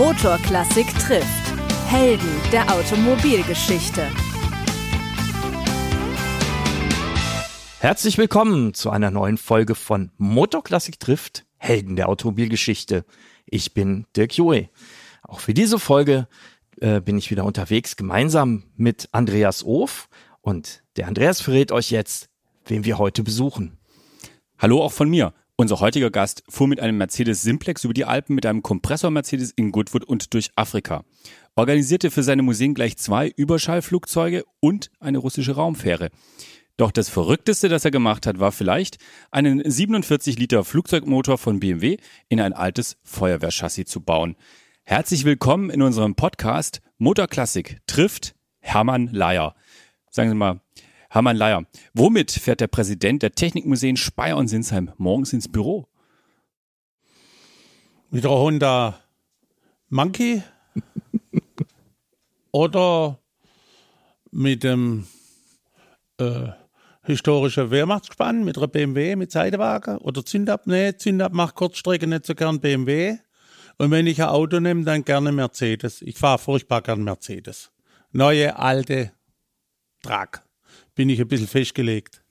Motorklassik trifft. Helden der Automobilgeschichte. Herzlich willkommen zu einer neuen Folge von Motorklassik trifft. Helden der Automobilgeschichte. Ich bin Dirk Joe. Auch für diese Folge äh, bin ich wieder unterwegs, gemeinsam mit Andreas Of. Und der Andreas verrät euch jetzt, wen wir heute besuchen. Hallo auch von mir. Unser heutiger Gast fuhr mit einem Mercedes Simplex über die Alpen mit einem Kompressor-Mercedes in Goodwood und durch Afrika. Organisierte für seine Museen gleich zwei Überschallflugzeuge und eine russische Raumfähre. Doch das Verrückteste, das er gemacht hat, war vielleicht, einen 47 Liter Flugzeugmotor von BMW in ein altes Feuerwehrchassis zu bauen. Herzlich willkommen in unserem Podcast Motorklassik trifft Hermann Leier. Sagen Sie mal, Hermann Leier, womit fährt der Präsident der Technikmuseen Speyer und Sinsheim morgens ins Büro? Mit der Honda Monkey oder mit dem äh, historischen Wehrmachtsgespann, mit einer BMW, mit Seitenwagen oder Zündab. Nee, Zündab macht Kurzstrecke nicht so gern BMW. Und wenn ich ein Auto nehme, dann gerne Mercedes. Ich fahre furchtbar gern Mercedes. Neue, alte, Trag bin ich ein bisschen festgelegt.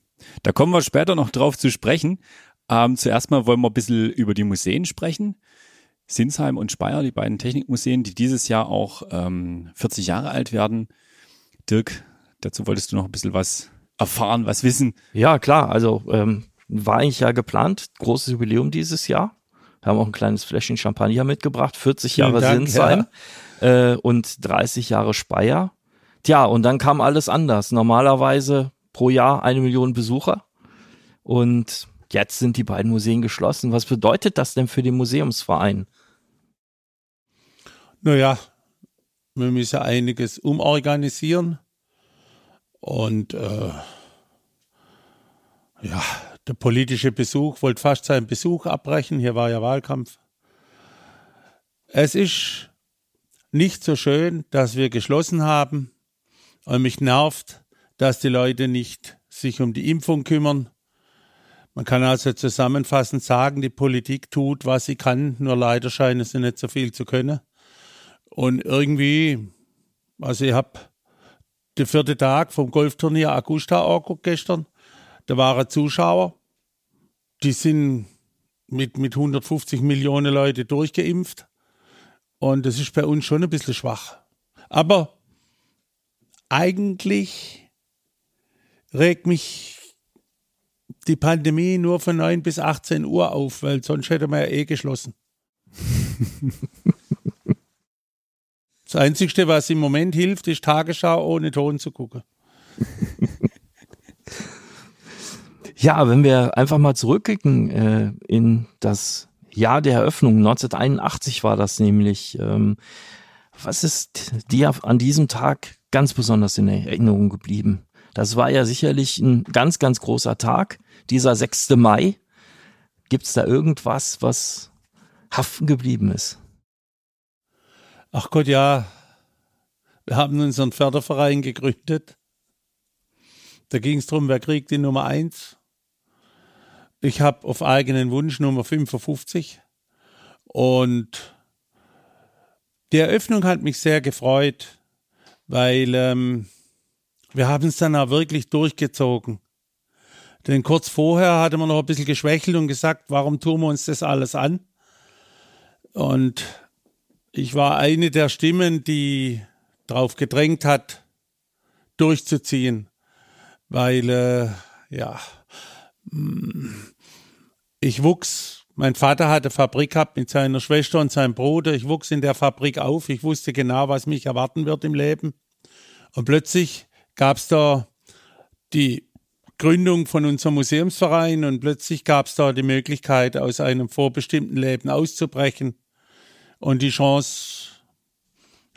Da kommen wir später noch drauf zu sprechen. Ähm, zuerst mal wollen wir ein bisschen über die Museen sprechen. Sinsheim und Speyer, die beiden Technikmuseen, die dieses Jahr auch ähm, 40 Jahre alt werden. Dirk, dazu wolltest du noch ein bisschen was erfahren, was wissen. Ja, klar. Also ähm, war eigentlich ja geplant, großes Jubiläum dieses Jahr. Wir haben auch ein kleines Fläschchen Champagner mitgebracht, 40 Jahre Dank, Sinsheim ja. äh, und 30 Jahre Speyer. Tja, und dann kam alles anders. Normalerweise pro Jahr eine Million Besucher. Und jetzt sind die beiden Museen geschlossen. Was bedeutet das denn für den Museumsverein? Naja, wir müssen einiges umorganisieren. Und äh, ja, der politische Besuch wollte fast seinen Besuch abbrechen. Hier war ja Wahlkampf. Es ist nicht so schön, dass wir geschlossen haben. Und mich nervt, dass die Leute nicht sich um die Impfung kümmern. Man kann also zusammenfassend sagen, die Politik tut, was sie kann, nur leider scheinen sie nicht so viel zu können. Und irgendwie, also ich habe den vierten Tag vom Golfturnier Augusta angeguckt gestern, da waren Zuschauer, die sind mit, mit 150 Millionen Leute durchgeimpft. Und das ist bei uns schon ein bisschen schwach. Aber eigentlich regt mich die Pandemie nur von 9 bis 18 Uhr auf, weil sonst hätte man ja eh geschlossen. das Einzige, was im Moment hilft, ist Tagesschau ohne Ton zu gucken. Ja, wenn wir einfach mal zurückblicken äh, in das Jahr der Eröffnung, 1981 war das nämlich. Ähm, was ist dir an diesem Tag ganz besonders in Erinnerung geblieben. Das war ja sicherlich ein ganz, ganz großer Tag, dieser 6. Mai. Gibt es da irgendwas, was haften geblieben ist? Ach Gott, ja. Wir haben unseren Förderverein gegründet. Da ging es darum, wer kriegt die Nummer 1. Ich habe auf eigenen Wunsch Nummer 55. Und die Eröffnung hat mich sehr gefreut weil ähm, wir haben es dann auch wirklich durchgezogen. Denn kurz vorher hatte man noch ein bisschen geschwächelt und gesagt, warum tun wir uns das alles an? Und ich war eine der Stimmen, die darauf gedrängt hat, durchzuziehen, weil äh, ja, mm, ich wuchs mein Vater hatte Fabrik gehabt mit seiner Schwester und seinem Bruder. Ich wuchs in der Fabrik auf. Ich wusste genau, was mich erwarten wird im Leben. Und plötzlich gab es da die Gründung von unserem Museumsverein und plötzlich gab es da die Möglichkeit, aus einem vorbestimmten Leben auszubrechen. Und die Chance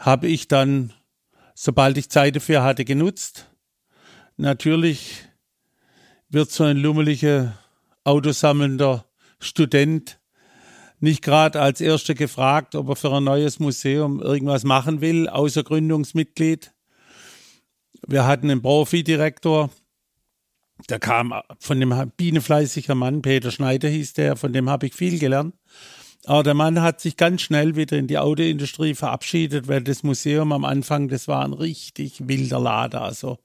habe ich dann, sobald ich Zeit dafür hatte, genutzt. Natürlich wird so ein lummeliger Autosammelnder Student nicht gerade als Erster gefragt, ob er für ein neues Museum irgendwas machen will, außer Gründungsmitglied. Wir hatten einen Profi-Direktor, der kam von dem bienenfleißiger Mann, Peter Schneider hieß der, von dem habe ich viel gelernt. Aber der Mann hat sich ganz schnell wieder in die Autoindustrie verabschiedet, weil das Museum am Anfang, das war ein richtig wilder Lader. Also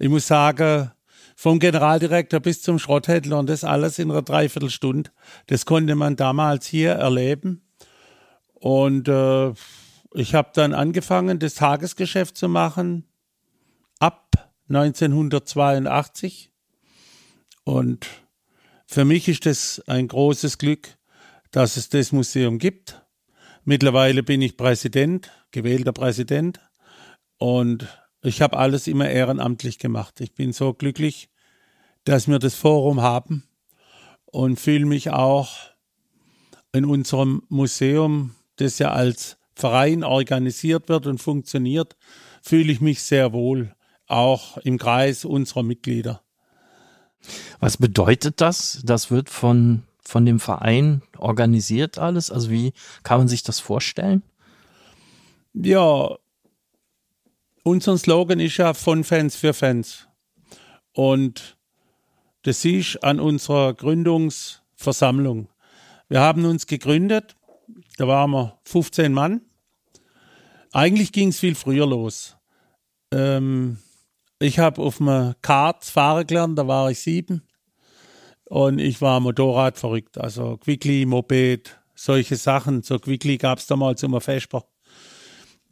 ich muss sagen, vom Generaldirektor bis zum Schrotthändler und das alles in einer Dreiviertelstunde. Das konnte man damals hier erleben. Und äh, ich habe dann angefangen, das Tagesgeschäft zu machen ab 1982. Und für mich ist das ein großes Glück, dass es das Museum gibt. Mittlerweile bin ich Präsident, gewählter Präsident. Und ich habe alles immer ehrenamtlich gemacht. Ich bin so glücklich, dass wir das Forum haben und fühle mich auch in unserem Museum, das ja als Verein organisiert wird und funktioniert, fühle ich mich sehr wohl, auch im Kreis unserer Mitglieder. Was bedeutet das? Das wird von, von dem Verein organisiert alles? Also wie kann man sich das vorstellen? Ja, unser Slogan ist ja von Fans für Fans. Und das siehst an unserer Gründungsversammlung. Wir haben uns gegründet, da waren wir 15 Mann. Eigentlich ging es viel früher los. Ähm, ich habe auf einem Kart fahren gelernt, da war ich sieben. Und ich war Motorrad verrückt, also Quickly, Moped, solche Sachen. So Quickly gab es damals immer Vesper.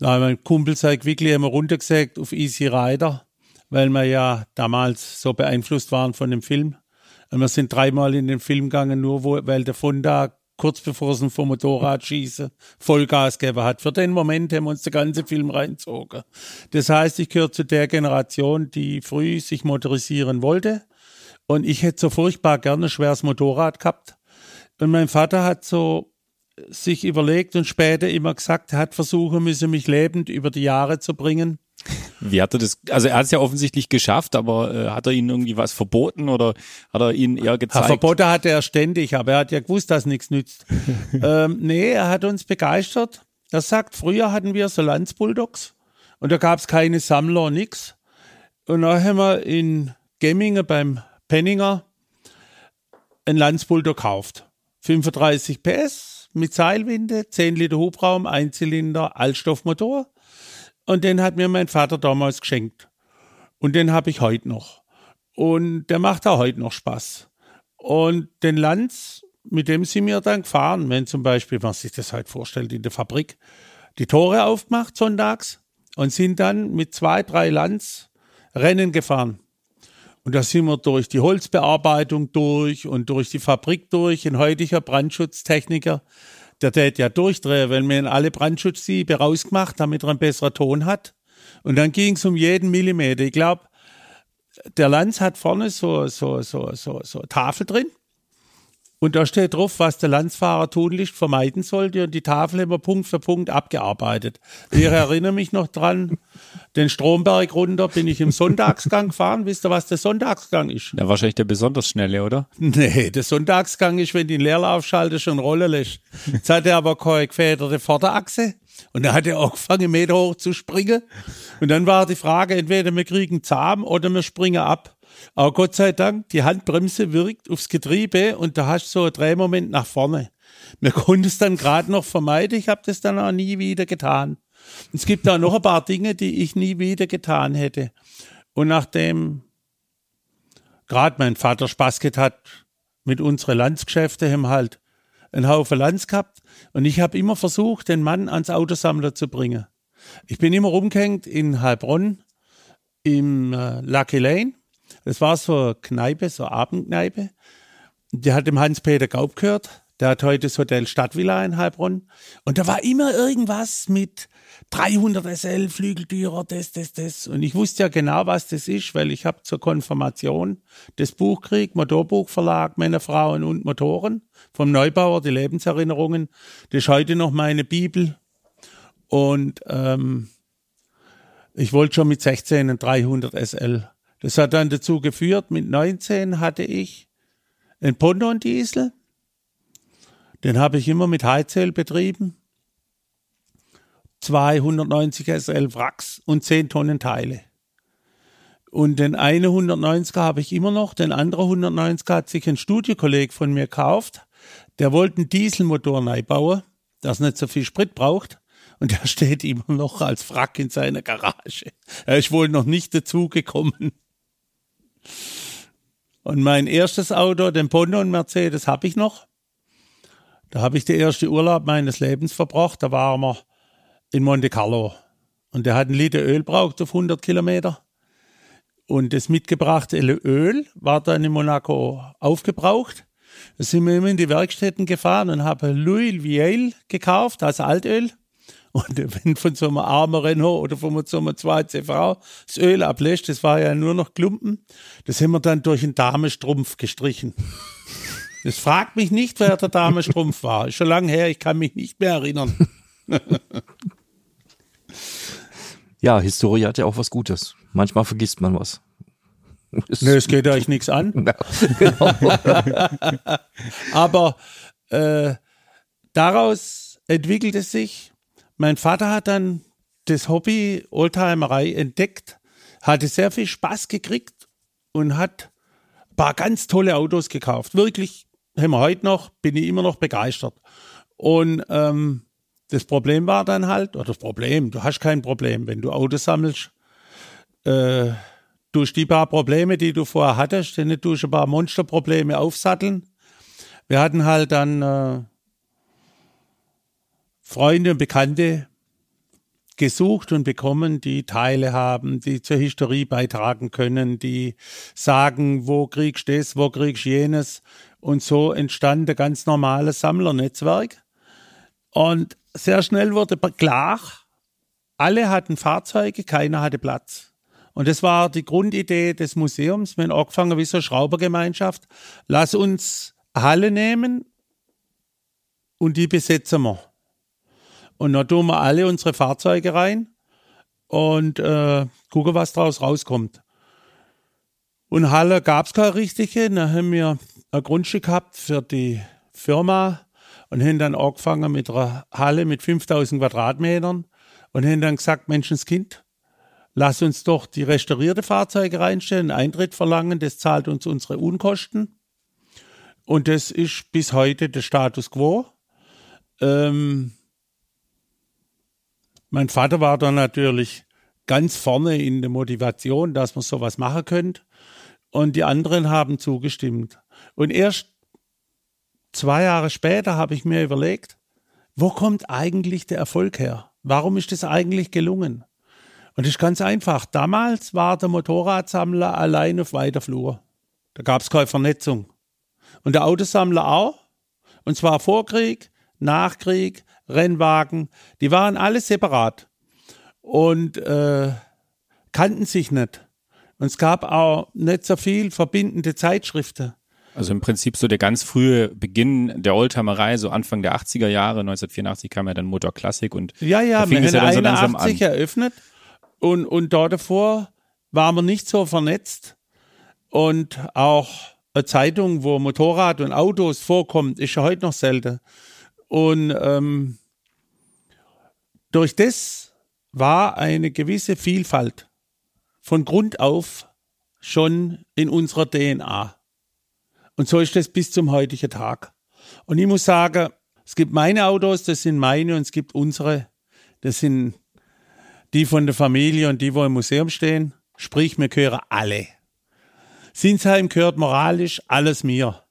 Da haben mein Kumpel sein Quickly immer runtergesägt auf Easy Rider, weil wir ja damals so beeinflusst waren von dem Film. Und wir sind dreimal in den Film gegangen, nur wo, weil der Fonda kurz bevor es vom Motorrad schießen, Vollgas gegeben hat. Für den Moment haben wir uns den ganzen Film reinzogen. Das heißt, ich gehöre zu der Generation, die früh sich motorisieren wollte. Und ich hätte so furchtbar gerne ein schweres Motorrad gehabt. Und mein Vater hat so sich überlegt und später immer gesagt, hat versuchen müssen, mich lebend über die Jahre zu bringen. Wie hat er das, also er hat es ja offensichtlich geschafft, aber äh, hat er ihnen irgendwie was verboten oder hat er ihnen eher gezeigt? Verboten hatte er ständig, aber er hat ja gewusst, dass nichts nützt. ähm, nee, er hat uns begeistert. Er sagt, früher hatten wir so Landsbulldogs und da gab es keine Sammler, nix. Und dann haben wir in Gemmingen beim Penninger einen Landsbulldog gekauft. 35 PS, mit Seilwinde, 10 Liter Hubraum, Einzylinder, Altstoffmotor. Und den hat mir mein Vater damals geschenkt. Und den habe ich heute noch. Und der macht auch heute noch Spaß. Und den Lanz, mit dem sind wir dann gefahren, wenn zum Beispiel, man sich das halt vorstellt, in der Fabrik, die Tore aufgemacht sonntags und sind dann mit zwei, drei Lanz Rennen gefahren. Und da sind wir durch die Holzbearbeitung durch und durch die Fabrik durch. Ein heutiger Brandschutztechniker, der tät ja durchdrehen, wenn wir alle Brandschutzsiebe rausgemacht, damit er einen besseren Ton hat. Und dann ging es um jeden Millimeter. Ich glaube, der Lanz hat vorne so, so, so, so, so Tafel drin. Und da steht drauf, was der Landsfahrer tunlichst vermeiden sollte. Und die Tafel haben wir Punkt für Punkt abgearbeitet. Ich erinnere mich noch dran, den Stromberg runter bin ich im Sonntagsgang gefahren. Wisst ihr, was der Sonntagsgang ist? Ja, wahrscheinlich der besonders schnelle, oder? Nee, der Sonntagsgang ist, wenn die den Leerlauf schaltest und rollen lässt. Jetzt hat er aber keine gefederte Vorderachse. Und dann hat er angefangen, Meter hoch zu springen. Und dann war die Frage, entweder wir kriegen zahm oder wir springen ab. Aber Gott sei Dank, die Handbremse wirkt aufs Getriebe und da hast du so einen Drehmoment nach vorne. Wir konnten es dann gerade noch vermeiden. Ich habe das dann auch nie wieder getan. Es gibt da noch ein paar Dinge, die ich nie wieder getan hätte. Und nachdem gerade mein Vater Spaß gehabt hat mit unseren Landsgeschäften, haben halt einen Haufen Lands gehabt. Und ich habe immer versucht, den Mann ans Autosammler zu bringen. Ich bin immer rumgehängt in Heilbronn im äh, Lucky Lane das war so eine Kneipe, so eine Abendkneipe. Die hat dem Hans-Peter Gaub gehört. Der hat heute das Hotel Stadtvilla in Heilbronn. Und da war immer irgendwas mit 300 SL, Flügeltürer, das, das, das. Und ich wusste ja genau, was das ist, weil ich habe zur Konfirmation das Buch gekriegt, Motorbuchverlag, Männer, Frauen und Motoren vom Neubauer, die Lebenserinnerungen. Das ist heute noch meine Bibel. Und ähm, ich wollte schon mit 16 einen 300 SL das hat dann dazu geführt, mit 19 hatte ich einen Ponton-Diesel. Den habe ich immer mit Heizöl betrieben. 290 SL Wracks und 10 Tonnen Teile. Und den einen 190er habe ich immer noch, den anderen 190er hat sich ein Studiokolleg von mir gekauft. der wollte einen Dieselmotor neu bauen, das nicht so viel Sprit braucht. Und der steht immer noch als Wrack in seiner Garage. Er ist wohl noch nicht dazugekommen. Und mein erstes Auto, den Ponton Mercedes, habe ich noch. Da habe ich den ersten Urlaub meines Lebens verbracht. Da waren wir in Monte Carlo. Und der hat einen Liter Öl braucht auf 100 Kilometer. Und das mitgebrachte Öl war dann in Monaco aufgebraucht. Da sind wir immer in die Werkstätten gefahren und haben Louis Viel gekauft, also Altöl. Und wenn von so einem armen Renault oder von so einem 2CV das Öl ablässt, das war ja nur noch Klumpen, das haben wir dann durch einen Damenstrumpf gestrichen. Das fragt mich nicht, wer der Damenstrumpf war. Ist schon lange her, ich kann mich nicht mehr erinnern. ja, Historie hat ja auch was Gutes. Manchmal vergisst man was. Nee, es geht euch nichts an. genau. Aber äh, daraus entwickelt es sich. Mein Vater hat dann das Hobby Oldtimerei entdeckt, hatte sehr viel Spaß gekriegt und hat ein paar ganz tolle Autos gekauft. Wirklich, haben wir heute noch, bin ich immer noch begeistert. Und ähm, das Problem war dann halt, oder das Problem, du hast kein Problem, wenn du Autos sammelst, äh, durch die paar Probleme, die du vorher hattest, denn du ein paar Monsterprobleme aufsatteln. Wir hatten halt dann äh, Freunde und Bekannte gesucht und bekommen, die Teile haben, die zur Historie beitragen können, die sagen, wo kriegst du das, wo kriegst du jenes. Und so entstand ein ganz normales Sammlernetzwerk. Und sehr schnell wurde klar, alle hatten Fahrzeuge, keiner hatte Platz. Und das war die Grundidee des Museums. Wir haben angefangen wie so eine Schraubergemeinschaft. Lass uns Halle nehmen und die besetzen wir. Und dann tun wir alle unsere Fahrzeuge rein und äh, gucken, was daraus rauskommt. Und Halle gab es keine richtige. Dann haben wir ein Grundstück gehabt für die Firma und haben dann angefangen mit einer Halle mit 5000 Quadratmetern und haben dann gesagt, Menschenskind, lass uns doch die restaurierte Fahrzeuge reinstellen, Eintritt verlangen, das zahlt uns unsere Unkosten. Und das ist bis heute der Status quo. Ähm, mein Vater war da natürlich ganz vorne in der Motivation, dass man sowas machen könnte. Und die anderen haben zugestimmt. Und erst zwei Jahre später habe ich mir überlegt, wo kommt eigentlich der Erfolg her? Warum ist das eigentlich gelungen? Und das ist ganz einfach. Damals war der Motorradsammler allein auf weiter Flur. Da gab es keine Vernetzung. Und der Autosammler auch. Und zwar Vorkrieg, Nachkrieg, Rennwagen. Die waren alle separat. Und äh, kannten sich nicht. Und es gab auch nicht so viel verbindende Zeitschriften. Also im Prinzip so der ganz frühe Beginn der Oldtimerei, so Anfang der 80er Jahre, 1984 kam ja dann Motor Classic und ja, ja, da fing es ja dann so langsam 81 an. eröffnet und, und da davor waren wir nicht so vernetzt. Und auch eine Zeitung, wo Motorrad und Autos vorkommt, ist ja heute noch selten. Und ähm, durch das war eine gewisse Vielfalt von Grund auf schon in unserer DNA. Und so ist das bis zum heutigen Tag. Und ich muss sagen, es gibt meine Autos, das sind meine, und es gibt unsere, das sind die von der Familie und die, wo im Museum stehen. Sprich, mir gehören alle. Sinsheim gehört moralisch alles mir.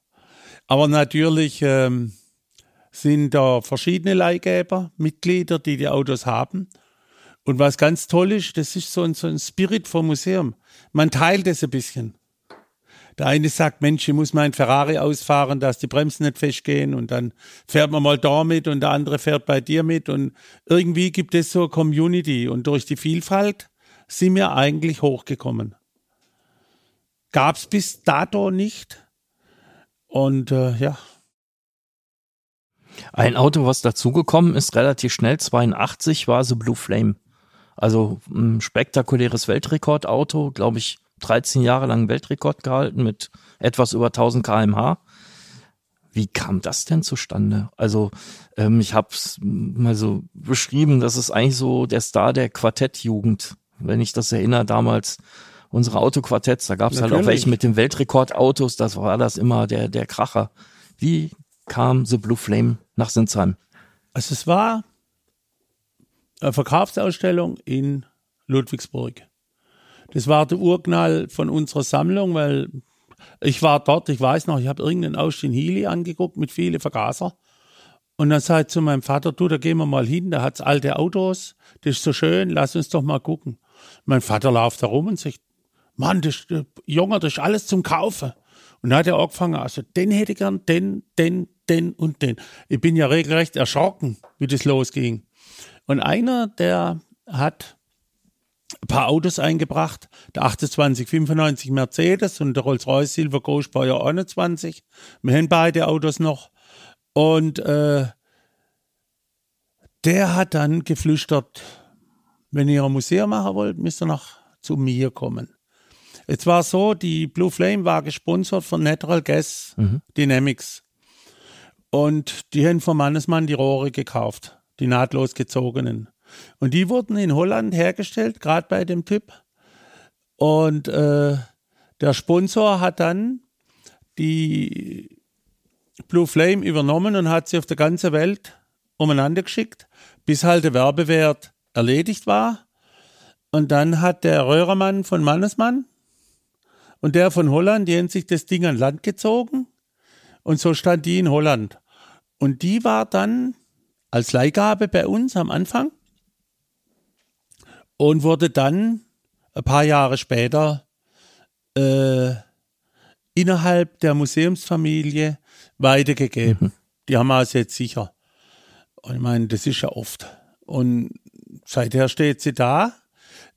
Aber natürlich ähm, sind da verschiedene Leihgeber, Mitglieder, die die Autos haben. Und was ganz toll ist, das ist so ein, so ein Spirit vom Museum. Man teilt es ein bisschen. Der eine sagt, Mensch, ich muss mein Ferrari ausfahren, dass die Bremsen nicht festgehen und dann fährt man mal da mit und der andere fährt bei dir mit und irgendwie gibt es so eine Community und durch die Vielfalt sind wir eigentlich hochgekommen. Gab es bis dato nicht und äh, ja. Ein Auto, was dazugekommen ist, relativ schnell, 82, war so Blue Flame. Also ein spektakuläres Weltrekordauto, glaube ich, 13 Jahre lang Weltrekord gehalten mit etwas über 1000 kmh. Wie kam das denn zustande? Also ähm, ich habe es mal so beschrieben, das ist eigentlich so der Star der Quartettjugend. Wenn ich das erinnere, damals unsere Autoquartetts, da gab es halt auch welche mit den Weltrekordautos, das war das immer der, der Kracher. Wie kam The Blue Flame nach Sinsheim? Also es war eine Verkaufsausstellung in Ludwigsburg. Das war der Urknall von unserer Sammlung, weil ich war dort, ich weiß noch, ich habe irgendeinen Austin Healy angeguckt mit vielen Vergaser. Und dann sagte ich zu meinem Vater, du, da gehen wir mal hin, da hat's alte Autos, das ist so schön, lass uns doch mal gucken. Mein Vater läuft da rum und sagt, Mann, das, äh, Junge, das ist alles zum Kaufen. Und dann hat er angefangen, also den hätte ich gern, den, den, den und den. Ich bin ja regelrecht erschrocken, wie das losging. Und einer, der hat ein paar Autos eingebracht, der 2895 Mercedes und der Rolls-Royce Silver Ghost Baujahr 21. Wir haben beide Autos noch. Und äh, der hat dann geflüstert, wenn ihr ein Museum machen wollt, müsst ihr noch zu mir kommen. Es war so, die Blue Flame war gesponsert von Natural Gas mhm. Dynamics. Und die haben von Mannesmann die Rohre gekauft, die nahtlos gezogenen. Und die wurden in Holland hergestellt, gerade bei dem Typ. Und äh, der Sponsor hat dann die Blue Flame übernommen und hat sie auf der ganzen Welt umeinander geschickt, bis halt der Werbewert erledigt war. Und dann hat der Röhrermann von Mannesmann und der von Holland, die haben sich das Ding an Land gezogen. Und so stand die in Holland. Und die war dann als Leihgabe bei uns am Anfang und wurde dann ein paar Jahre später äh, innerhalb der Museumsfamilie weitergegeben. Mhm. Die haben wir also jetzt sicher. Und ich meine, das ist ja oft. Und seither steht sie da,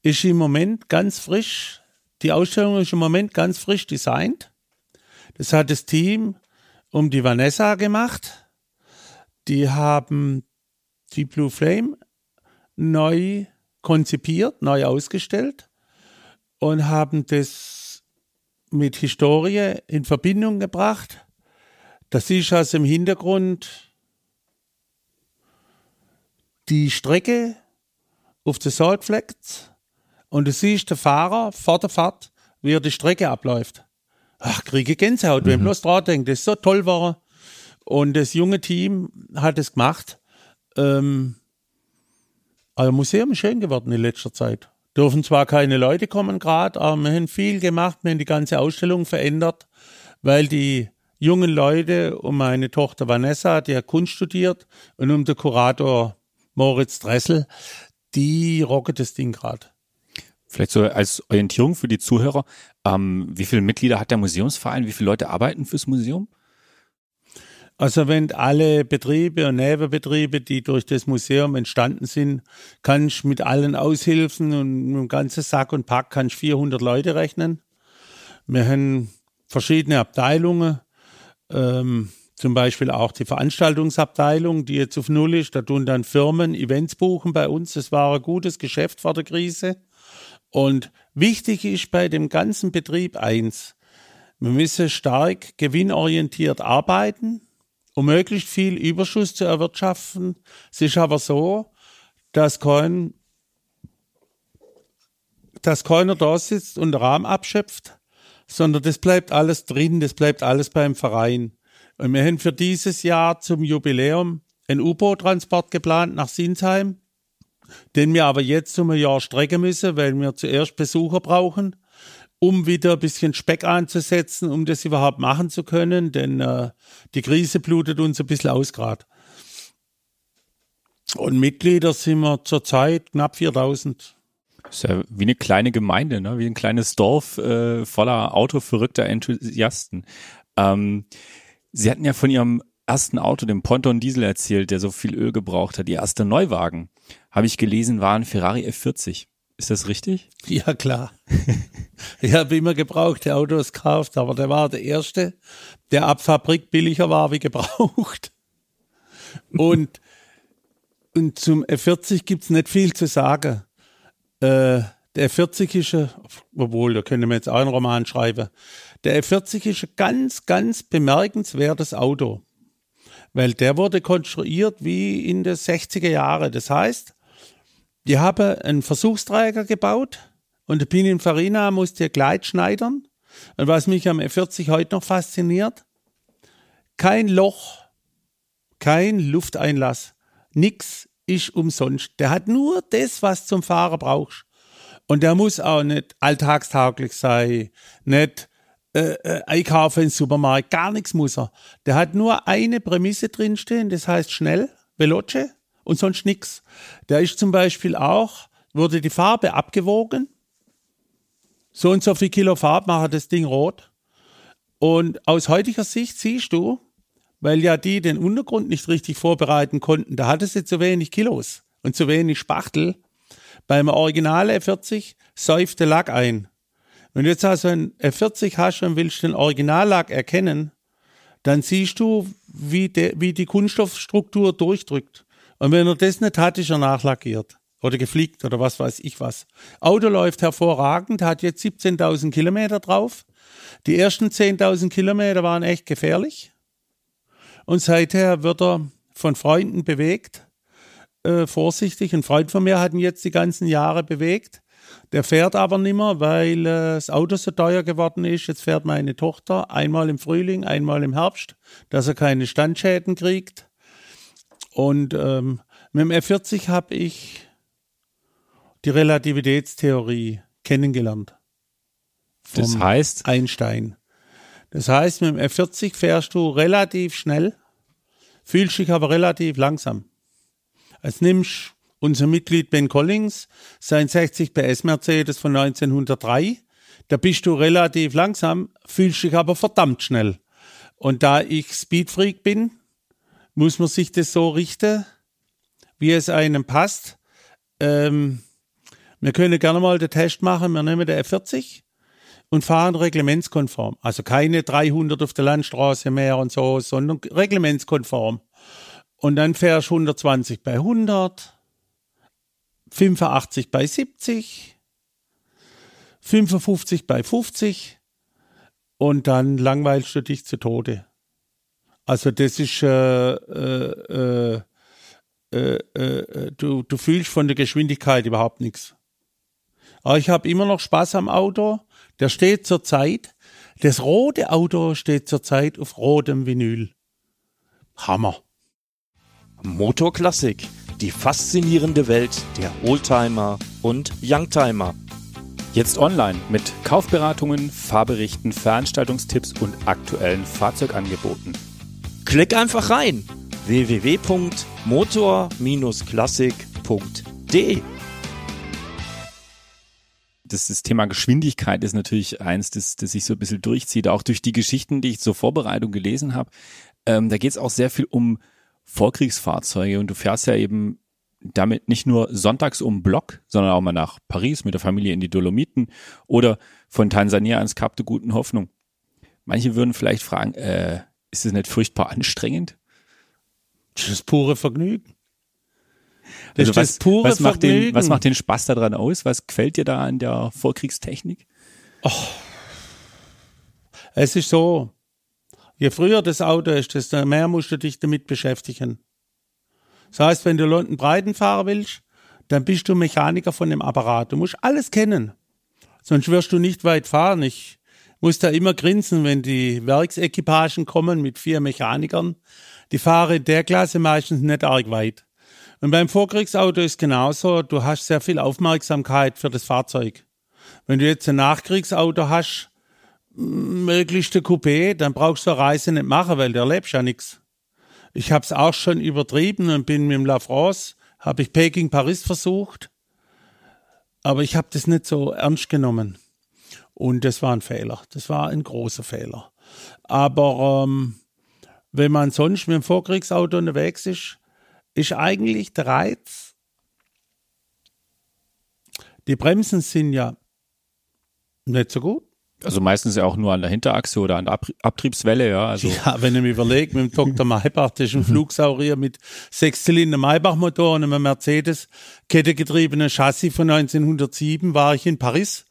ist im Moment ganz frisch. Die Ausstellung ist im Moment ganz frisch designt. Das hat das Team um die Vanessa gemacht. Die haben die Blue Flame neu konzipiert, neu ausgestellt und haben das mit Historie in Verbindung gebracht. Das ist also im Hintergrund die Strecke auf der Salt Flats und du siehst der Fahrer vor der Fahrt, wie er die Strecke abläuft. Ach, kriege Gänsehaut, mhm. wenn bloß dran denkt, das ist so toll war. Und das junge Team hat es gemacht. Ähm, also Museum ist schön geworden in letzter Zeit. Dürfen zwar keine Leute kommen gerade, aber wir haben viel gemacht, wir haben die ganze Ausstellung verändert, weil die jungen Leute um meine Tochter Vanessa, die hat Kunst studiert, und um den Kurator Moritz Dressel, die rocket das Ding gerade. Vielleicht so als Orientierung für die Zuhörer, ähm, wie viele Mitglieder hat der Museumsverein, wie viele Leute arbeiten fürs Museum? Also wenn alle Betriebe und Nebenbetriebe, die durch das Museum entstanden sind, kannst mit allen Aushilfen und mit dem ganzen Sack und Pack kannst 400 Leute rechnen. Wir haben verschiedene Abteilungen, ähm, zum Beispiel auch die Veranstaltungsabteilung, die jetzt auf Null ist. Da tun dann Firmen Events buchen bei uns. Das war ein gutes Geschäft vor der Krise. Und wichtig ist bei dem ganzen Betrieb eins. Wir müssen stark gewinnorientiert arbeiten um möglichst viel Überschuss zu erwirtschaften. Es ist aber so, dass kein, dass keiner da sitzt und den Rahmen abschöpft, sondern das bleibt alles drin, das bleibt alles beim Verein. Und wir haben für dieses Jahr zum Jubiläum einen U-Boot-Transport geplant nach Sinsheim, den wir aber jetzt um ein Jahr strecken müssen, weil wir zuerst Besucher brauchen um wieder ein bisschen Speck anzusetzen, um das überhaupt machen zu können, denn äh, die Krise blutet uns ein bisschen aus gerade. Und Mitglieder sind wir zurzeit knapp 4000. Das ist ja wie eine kleine Gemeinde, ne? wie ein kleines Dorf äh, voller autoverrückter Enthusiasten. Ähm, Sie hatten ja von Ihrem ersten Auto, dem Ponton Diesel, erzählt, der so viel Öl gebraucht hat. Ihr erster Neuwagen, habe ich gelesen, war ein Ferrari F40. Ist das richtig? Ja, klar. ich habe immer gebrauchte Autos gekauft, aber der war der erste, der ab Fabrik billiger war wie gebraucht. Und, und zum F40 gibt's nicht viel zu sagen. Äh, der F40 ist, obwohl, da können wir jetzt auch einen Roman schreiben. Der F40 ist ein ganz, ganz bemerkenswertes Auto. Weil der wurde konstruiert wie in den 60er Jahren. Das heißt, die haben einen Versuchsträger gebaut und der Pininfarina musste Gleit schneidern. Und was mich am F40 heute noch fasziniert, kein Loch kein Lufteinlass, nix ist umsonst. Der hat nur das, was zum Fahren brauchst. Und der muss auch nicht alltagstauglich sein, nicht äh, äh, einkaufen im Supermarkt, gar nichts muss er. Der hat nur eine Prämisse drinstehen, das heißt schnell, Veloce und sonst nichts. Der ist zum Beispiel auch, wurde die Farbe abgewogen, so und so viel Kilo Farbe macht das Ding rot. Und aus heutiger Sicht siehst du, weil ja die den Untergrund nicht richtig vorbereiten konnten, da hatte sie zu wenig Kilos und zu wenig Spachtel. Beim Original F40 säuft der Lack ein. Wenn du jetzt also ein F40 hast und willst den Originallack erkennen, dann siehst du, wie, de, wie die Kunststoffstruktur durchdrückt. Und wenn er das nicht hat, ist er nachlackiert oder gefliegt oder was weiß ich was. Auto läuft hervorragend, hat jetzt 17.000 Kilometer drauf. Die ersten 10.000 Kilometer waren echt gefährlich. Und seither wird er von Freunden bewegt, äh, vorsichtig. Ein Freund von mir hat ihn jetzt die ganzen Jahre bewegt. Der fährt aber nimmer, weil äh, das Auto so teuer geworden ist. Jetzt fährt meine Tochter einmal im Frühling, einmal im Herbst, dass er keine Standschäden kriegt. Und ähm, mit dem F40 habe ich die Relativitätstheorie kennengelernt. Das heißt? Einstein. Das heißt, mit dem F40 fährst du relativ schnell, fühlst dich aber relativ langsam. Als nimmst unser Mitglied Ben Collins, sein 60 PS Mercedes von 1903, da bist du relativ langsam, fühlst dich aber verdammt schnell. Und da ich Speedfreak bin, muss man sich das so richten, wie es einem passt. Ähm, wir können gerne mal den Test machen. Wir nehmen den F40 und fahren reglementskonform. Also keine 300 auf der Landstraße mehr und so, sondern reglementskonform. Und dann fährst du 120 bei 100, 85 bei 70, 55 bei 50 und dann langweilst du dich zu Tode. Also das ist, äh, äh, äh, äh, du, du fühlst von der Geschwindigkeit überhaupt nichts. Aber ich habe immer noch Spaß am Auto. Der steht zurzeit, das rote Auto steht zurzeit auf rotem Vinyl. Hammer. Motorklassik, die faszinierende Welt der Oldtimer und Youngtimer. Jetzt online mit Kaufberatungen, Fahrberichten, Veranstaltungstipps und aktuellen Fahrzeugangeboten. Klick einfach rein www.motor-klassik.de das, das Thema Geschwindigkeit ist natürlich eins, das, das sich so ein bisschen durchzieht, auch durch die Geschichten, die ich zur Vorbereitung gelesen habe. Ähm, da geht es auch sehr viel um Vorkriegsfahrzeuge und du fährst ja eben damit nicht nur sonntags um Block, sondern auch mal nach Paris mit der Familie in die Dolomiten oder von Tansania ans Kap der Guten Hoffnung. Manche würden vielleicht fragen, äh, ist es nicht furchtbar anstrengend? Das ist pure Vergnügen. Das also was, pure was, macht den, was macht den Spaß daran aus? Was gefällt dir da an der Vorkriegstechnik? Oh. Es ist so, je früher das Auto ist, desto mehr musst du dich damit beschäftigen. Das heißt, wenn du London Breiten fahren willst, dann bist du Mechaniker von dem Apparat. Du musst alles kennen. Sonst wirst du nicht weit fahren. Ich muss da immer grinsen, wenn die Werksequipagen kommen mit vier Mechanikern. Die fahren der Klasse meistens nicht arg weit. Und beim Vorkriegsauto ist genauso, du hast sehr viel Aufmerksamkeit für das Fahrzeug. Wenn du jetzt ein Nachkriegsauto hast, möglichst ein Coupé, dann brauchst du eine Reise nicht machen, weil der lebst ja nichts. Ich habe es auch schon übertrieben und bin mit dem La France, habe ich Peking Paris versucht, aber ich habe das nicht so ernst genommen. Und das war ein Fehler. Das war ein großer Fehler. Aber ähm, wenn man sonst mit dem Vorkriegsauto unterwegs ist, ist eigentlich der Reiz. Die Bremsen sind ja nicht so gut. Also meistens ja auch nur an der Hinterachse oder an der Ab Abtriebswelle, ja. Also ja, wenn ich mir überlege, mit dem Dr. Maybach, das ist ein Flugsaurier mit Sechszylinder Maybach-Motor und einem Mercedes kettegetriebenen Chassis von 1907, war ich in Paris.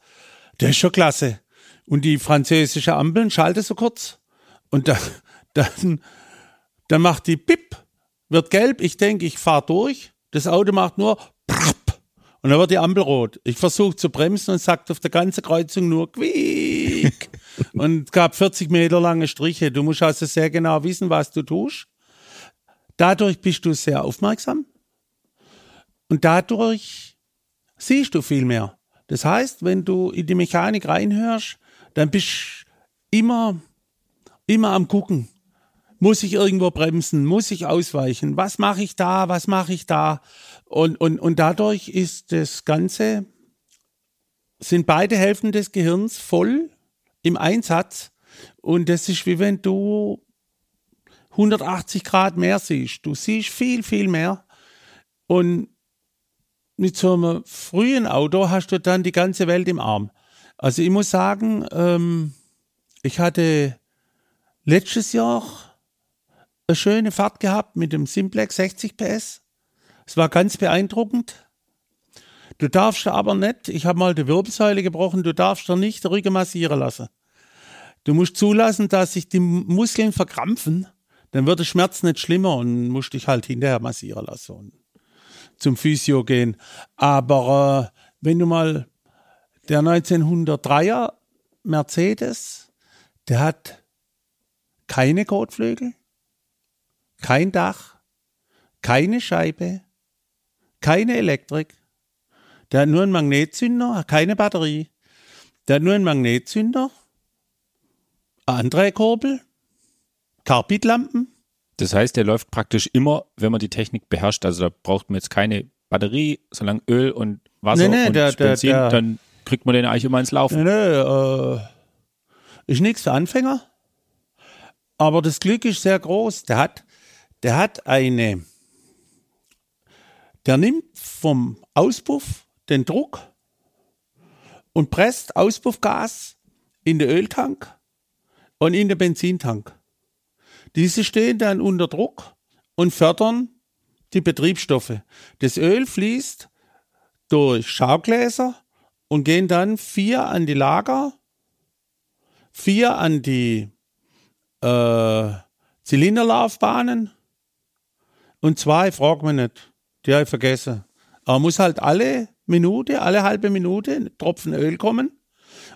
Der ist schon klasse. Und die französische Ampeln schalte so kurz. Und dann, dann, dann macht die Pip wird gelb, ich denke, ich fahre durch, das Auto macht nur prapp, und dann wird die Ampel rot. Ich versuche zu bremsen und sagt auf der ganzen Kreuzung nur quiek. und es gab 40 Meter lange Striche. Du musst also sehr genau wissen, was du tust. Dadurch bist du sehr aufmerksam und dadurch siehst du viel mehr. Das heißt, wenn du in die Mechanik reinhörst, dann bist du immer, immer am gucken. Muss ich irgendwo bremsen? Muss ich ausweichen? Was mache ich da? Was mache ich da? Und, und, und dadurch ist das Ganze, sind beide Hälften des Gehirns voll im Einsatz. Und das ist wie wenn du 180 Grad mehr siehst. Du siehst viel, viel mehr. Und mit so einem frühen Auto hast du dann die ganze Welt im Arm. Also ich muss sagen, ähm, ich hatte letztes Jahr eine schöne Fahrt gehabt mit dem Simplex 60 PS. Es war ganz beeindruckend. Du darfst aber nicht, ich habe mal die Wirbelsäule gebrochen, du darfst da nicht die Rüge massieren lassen. Du musst zulassen, dass sich die Muskeln verkrampfen, dann wird der Schmerz nicht schlimmer und musst dich halt hinterher massieren lassen zum Physio gehen. Aber äh, wenn du mal der 1903er Mercedes, der hat keine Kotflügel, kein Dach, keine Scheibe, keine Elektrik. Der hat nur einen Magnetzünder, keine Batterie. Der hat nur einen Magnetzünder, eine Andrehkurbel, Carbidlampen. Das heißt, der läuft praktisch immer, wenn man die Technik beherrscht. Also da braucht man jetzt keine Batterie, solange Öl und Wasser Nee, nee, und der- der- Benzin, der- dann kriegt man den eigentlich immer ins Laufen. Nee, nee, äh, ist nichts für Anfänger. Aber das Glück ist sehr groß. Der hat, der hat eine, der nimmt vom Auspuff den Druck und presst Auspuffgas in den Öltank und in den Benzintank. Diese stehen dann unter Druck und fördern die Betriebsstoffe. Das Öl fließt durch Schaugläser und gehen dann vier an die Lager, vier an die äh, Zylinderlaufbahnen und zwei, frag mich nicht, die habe ich vergessen. Aber muss halt alle Minute, alle halbe Minute ein Tropfen Öl kommen.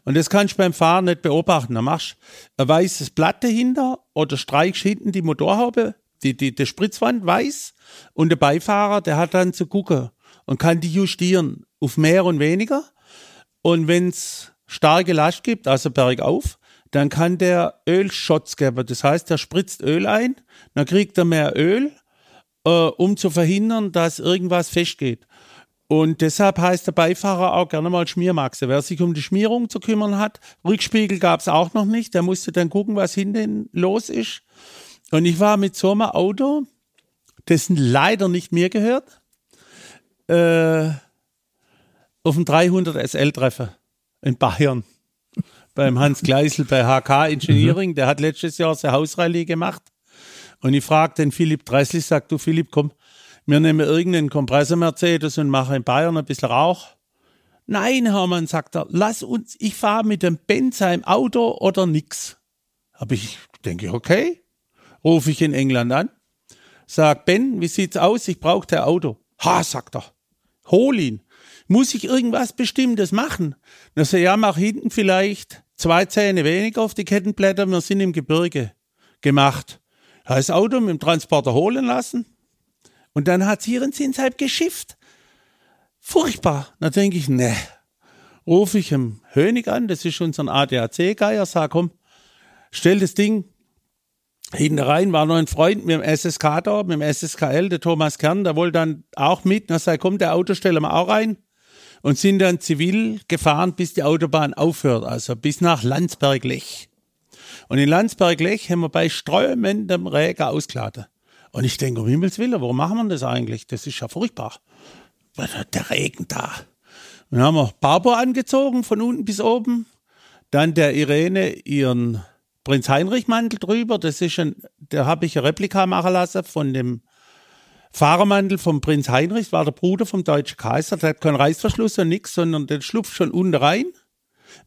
Und das kannst du beim Fahren nicht beobachten. Da machst du ein weißes Blatt dahinter oder streichst hinten die Motorhaube, die, die, die Spritzwand weiß und der Beifahrer, der hat dann zu gucken und kann die justieren auf mehr und weniger. Und wenn es starke Last gibt, also bergauf, dann kann der Ölschotz geben. Das heißt, er spritzt Öl ein, dann kriegt er mehr Öl, äh, um zu verhindern, dass irgendwas festgeht. Und deshalb heißt der Beifahrer auch gerne mal Schmiermaxe. Wer sich um die Schmierung zu kümmern hat, Rückspiegel gab es auch noch nicht, der musste dann gucken, was hinten los ist. Und ich war mit so einem Auto, dessen leider nicht mir gehört, äh, auf dem 300 SL treffen in Bayern. Beim Hans Gleisel bei HK Engineering, der hat letztes Jahr seine Hausrallye gemacht. Und ich frage den Philipp Dressli, sag du Philipp, komm, wir nehmen irgendeinen Kompressor Mercedes und machen in Bayern ein bisschen Rauch. Nein, Hermann, sagt er, lass uns, ich fahre mit dem Benzer im Auto oder nix. Hab ich, denke okay. Rufe ich in England an. Sag, Ben, wie sieht's aus? Ich brauche der Auto. Ha, sagt er. Hol ihn. Muss ich irgendwas Bestimmtes machen? Na so, ja, mach hinten vielleicht zwei Zähne weniger auf die Kettenblätter. Wir sind im Gebirge gemacht. Das Auto mit dem Transporter holen lassen. Und dann hat's hier in Zinsheim geschifft. Furchtbar. Da denke ich, ne. Rufe ich im Hönig an, das ist unser ADAC-Geier, sag, komm, stell das Ding hinten rein, war noch ein Freund mit dem SSK da, mit dem SSKL, der Thomas Kern, der wollte dann auch mit, na sei, komm, der Auto stellen wir auch rein. Und sind dann zivil gefahren, bis die Autobahn aufhört, also bis nach Landsberg-Lech. Und in Landsberg-Lech haben wir bei strömendem Regen ausgeladen. Und ich denke, um Himmels Willen, warum machen wir das eigentlich? Das ist ja furchtbar. Der Regen da. Dann haben wir Barbo angezogen, von unten bis oben. Dann der Irene ihren Prinz Heinrich Mantel drüber. Das ist ein, da habe ich eine Replika machen lassen von dem Fahrermantel vom Prinz Heinrich. Das war der Bruder vom deutschen Kaiser. Der hat keinen Reißverschluss und nix, sondern den schlupft schon unten rein.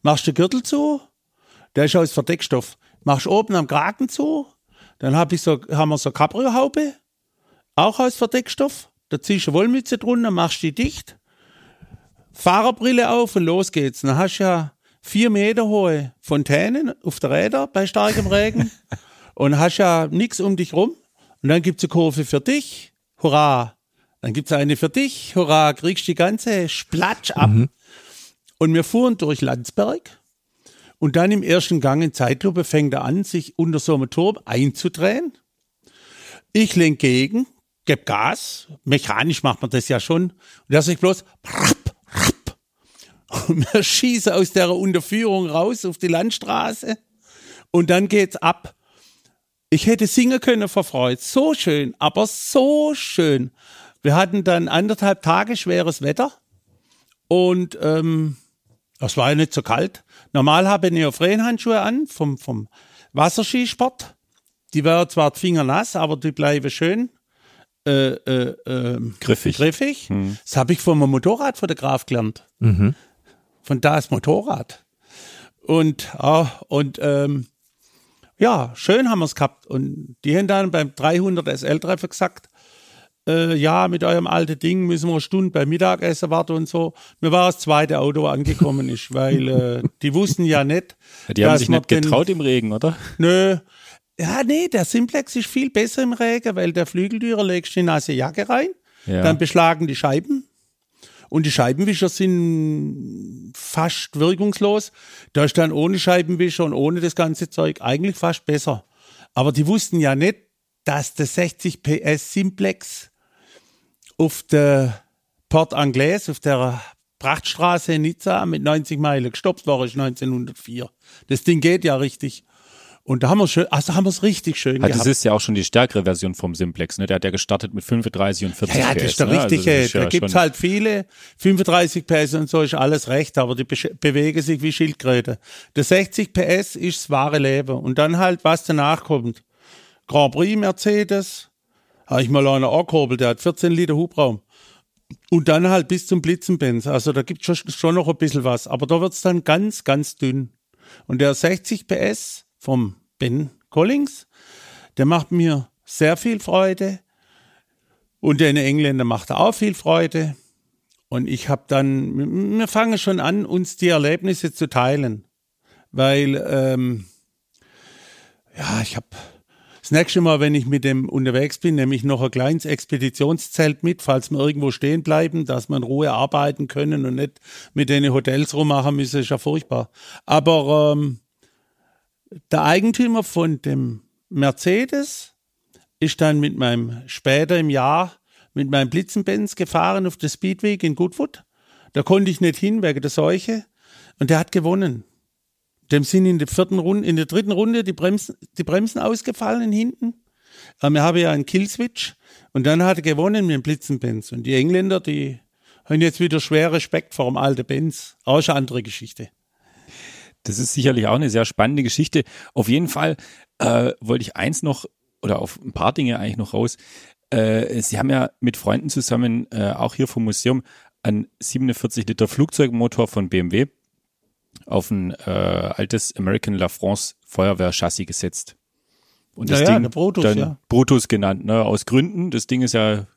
Machst den Gürtel zu. Der ist aus Verdeckstoff. Machst oben am Kragen zu. Dann hab ich so, haben wir so Cabrio-Haube. Auch aus Verdeckstoff. Da ziehst du eine Wollmütze drunter, machst die dicht. Fahrerbrille auf und los geht's. Dann hast du ja vier Meter hohe Fontänen auf der Räder bei starkem Regen und hast ja nichts um dich rum. Und dann gibt's eine Kurve für dich, hurra. Dann gibt's eine für dich, hurra, kriegst die ganze Splatsch ab. Und wir fuhren durch Landsberg. Und dann im ersten Gang in Zeitlupe fängt er an, sich unter so einem Turm einzudrehen. Ich lenke gegen, geb Gas. Mechanisch macht man das ja schon. Und er sagt bloß, rapp, rapp. Und wir schießen aus der Unterführung raus auf die Landstraße. Und dann geht's ab. Ich hätte singen können vor Freude. So schön, aber so schön. Wir hatten dann anderthalb Tage schweres Wetter. Und ähm, es war ja nicht so kalt. Normal habe ich Neoprenhandschuhe an vom, vom Wasserskisport. Die wären zwar die Finger nass, aber die bleiben schön äh, äh, äh, Griffig. griffig. Das habe ich vom Motorradfotograf gelernt. Von das Motorrad. Und, ah, und ähm, ja, schön haben wir es gehabt. Und die haben dann beim 300 SL-Treffen gesagt, äh, ja, mit eurem alten Ding müssen wir eine Stunde beim Mittagessen warten und so. Mir war das zweite Auto angekommen ist, weil äh, die wussten ja nicht. Die haben sich nicht den- getraut im Regen, oder? Nö. Ja, nee, der Simplex ist viel besser im Regen, weil der Flügeltürer legst du in eine nasse Jacke rein, Ja. dann beschlagen die Scheiben. Und die Scheibenwischer sind fast wirkungslos. Da ist dann ohne Scheibenwischer und ohne das ganze Zeug eigentlich fast besser. Aber die wussten ja nicht, dass der 60 PS Simplex auf der Port Anglais, auf der Prachtstraße in Nizza mit 90 Meilen gestoppt war, ist 1904. Das Ding geht ja richtig. Und da haben wir schön, also haben wir es richtig schön Halt, das gehabt. ist ja auch schon die stärkere Version vom Simplex, ne? Der hat ja gestartet mit 35 und 40 Ja, ja, PS. das ist der ne? Also richtige. das ist ja da gibt's halt viele. 35 PS und so ist alles recht, aber die besch- bewegen sich wie Schildkröte. Der 60 PS ist das wahre Leben. Und dann halt, was danach kommt. Grand Prix Mercedes. Habe ich mal einer angekurbelt, der hat 14 Liter Hubraum. Und dann halt bis zum Blitzenbenz. Also da gibt's schon, schon noch ein bisschen was. Aber da wird's dann ganz, ganz dünn. Und der 60 PS vom Ben Collins, der macht mir sehr viel Freude. Und den Engländer macht auch viel Freude. Und ich habe dann, wir fangen schon an, uns die Erlebnisse zu teilen. Weil, ähm, ja, ich habe das nächste Mal, wenn ich mit dem unterwegs bin, nehme ich noch ein kleines Expeditionszelt mit, falls wir irgendwo stehen bleiben, dass wir in Ruhe arbeiten können und nicht mit den Hotels rummachen müssen, ist ja furchtbar. Aber ähm, der Eigentümer von dem Mercedes ist dann mit meinem, später im Jahr, mit meinem Blitzenbenz gefahren auf der Speedway in Goodwood. Da konnte ich nicht hin wegen der Seuche. Und der hat gewonnen. Dem sind in der vierten Runde, in der dritten Runde die Bremsen, die Bremsen ausgefallen hinten. Aber wir haben ja einen Killswitch. Und dann hat er gewonnen mit dem Blitzenbenz. Und die Engländer, die haben jetzt wieder schwer Respekt vor dem alten Benz. Auch eine andere Geschichte. Das ist sicherlich auch eine sehr spannende Geschichte. Auf jeden Fall äh, wollte ich eins noch oder auf ein paar Dinge eigentlich noch raus. Äh, Sie haben ja mit Freunden zusammen, äh, auch hier vom Museum, einen 47 Liter Flugzeugmotor von BMW auf ein äh, altes American La France Feuerwehrchassis gesetzt. Und das Ja, Ding Brutus, dann ja. Brutus genannt, ne? Aus Gründen. Das Ding ist ja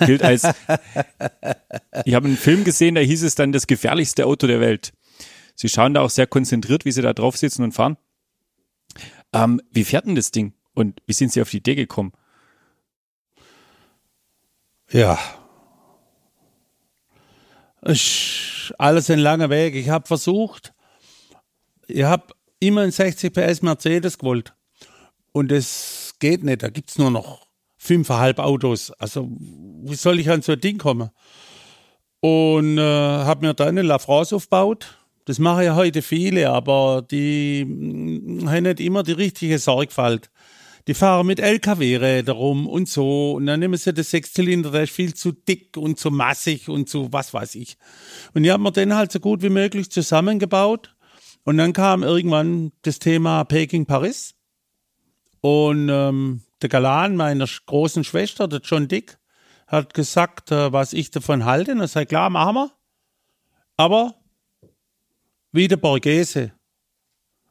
gilt als. ich habe einen Film gesehen, da hieß es dann das gefährlichste Auto der Welt. Sie schauen da auch sehr konzentriert, wie sie da drauf sitzen und fahren. Ähm, wie fährt denn das Ding? Und wie sind Sie auf die Idee gekommen? Ja. Ist alles ein langer Weg. Ich habe versucht, ich habe immer einen 60 PS Mercedes gewollt. Und es geht nicht. Da gibt's nur noch fünfeinhalb Autos. Also, wie soll ich an so ein Ding kommen? Und äh, habe mir dann eine La France aufgebaut. Das machen ja heute viele, aber die mm, haben nicht immer die richtige Sorgfalt. Die fahren mit LKW-Rädern rum und so. Und dann nehmen sie den Sechszylinder, der ist viel zu dick und zu massig und zu was weiß ich. Und ich habe mir den halt so gut wie möglich zusammengebaut. Und dann kam irgendwann das Thema Peking-Paris. Und ähm, der Galan meiner großen Schwester, der John Dick, hat gesagt, äh, was ich davon halte. Und ich sage, klar, machen wir. Aber wie der Borghese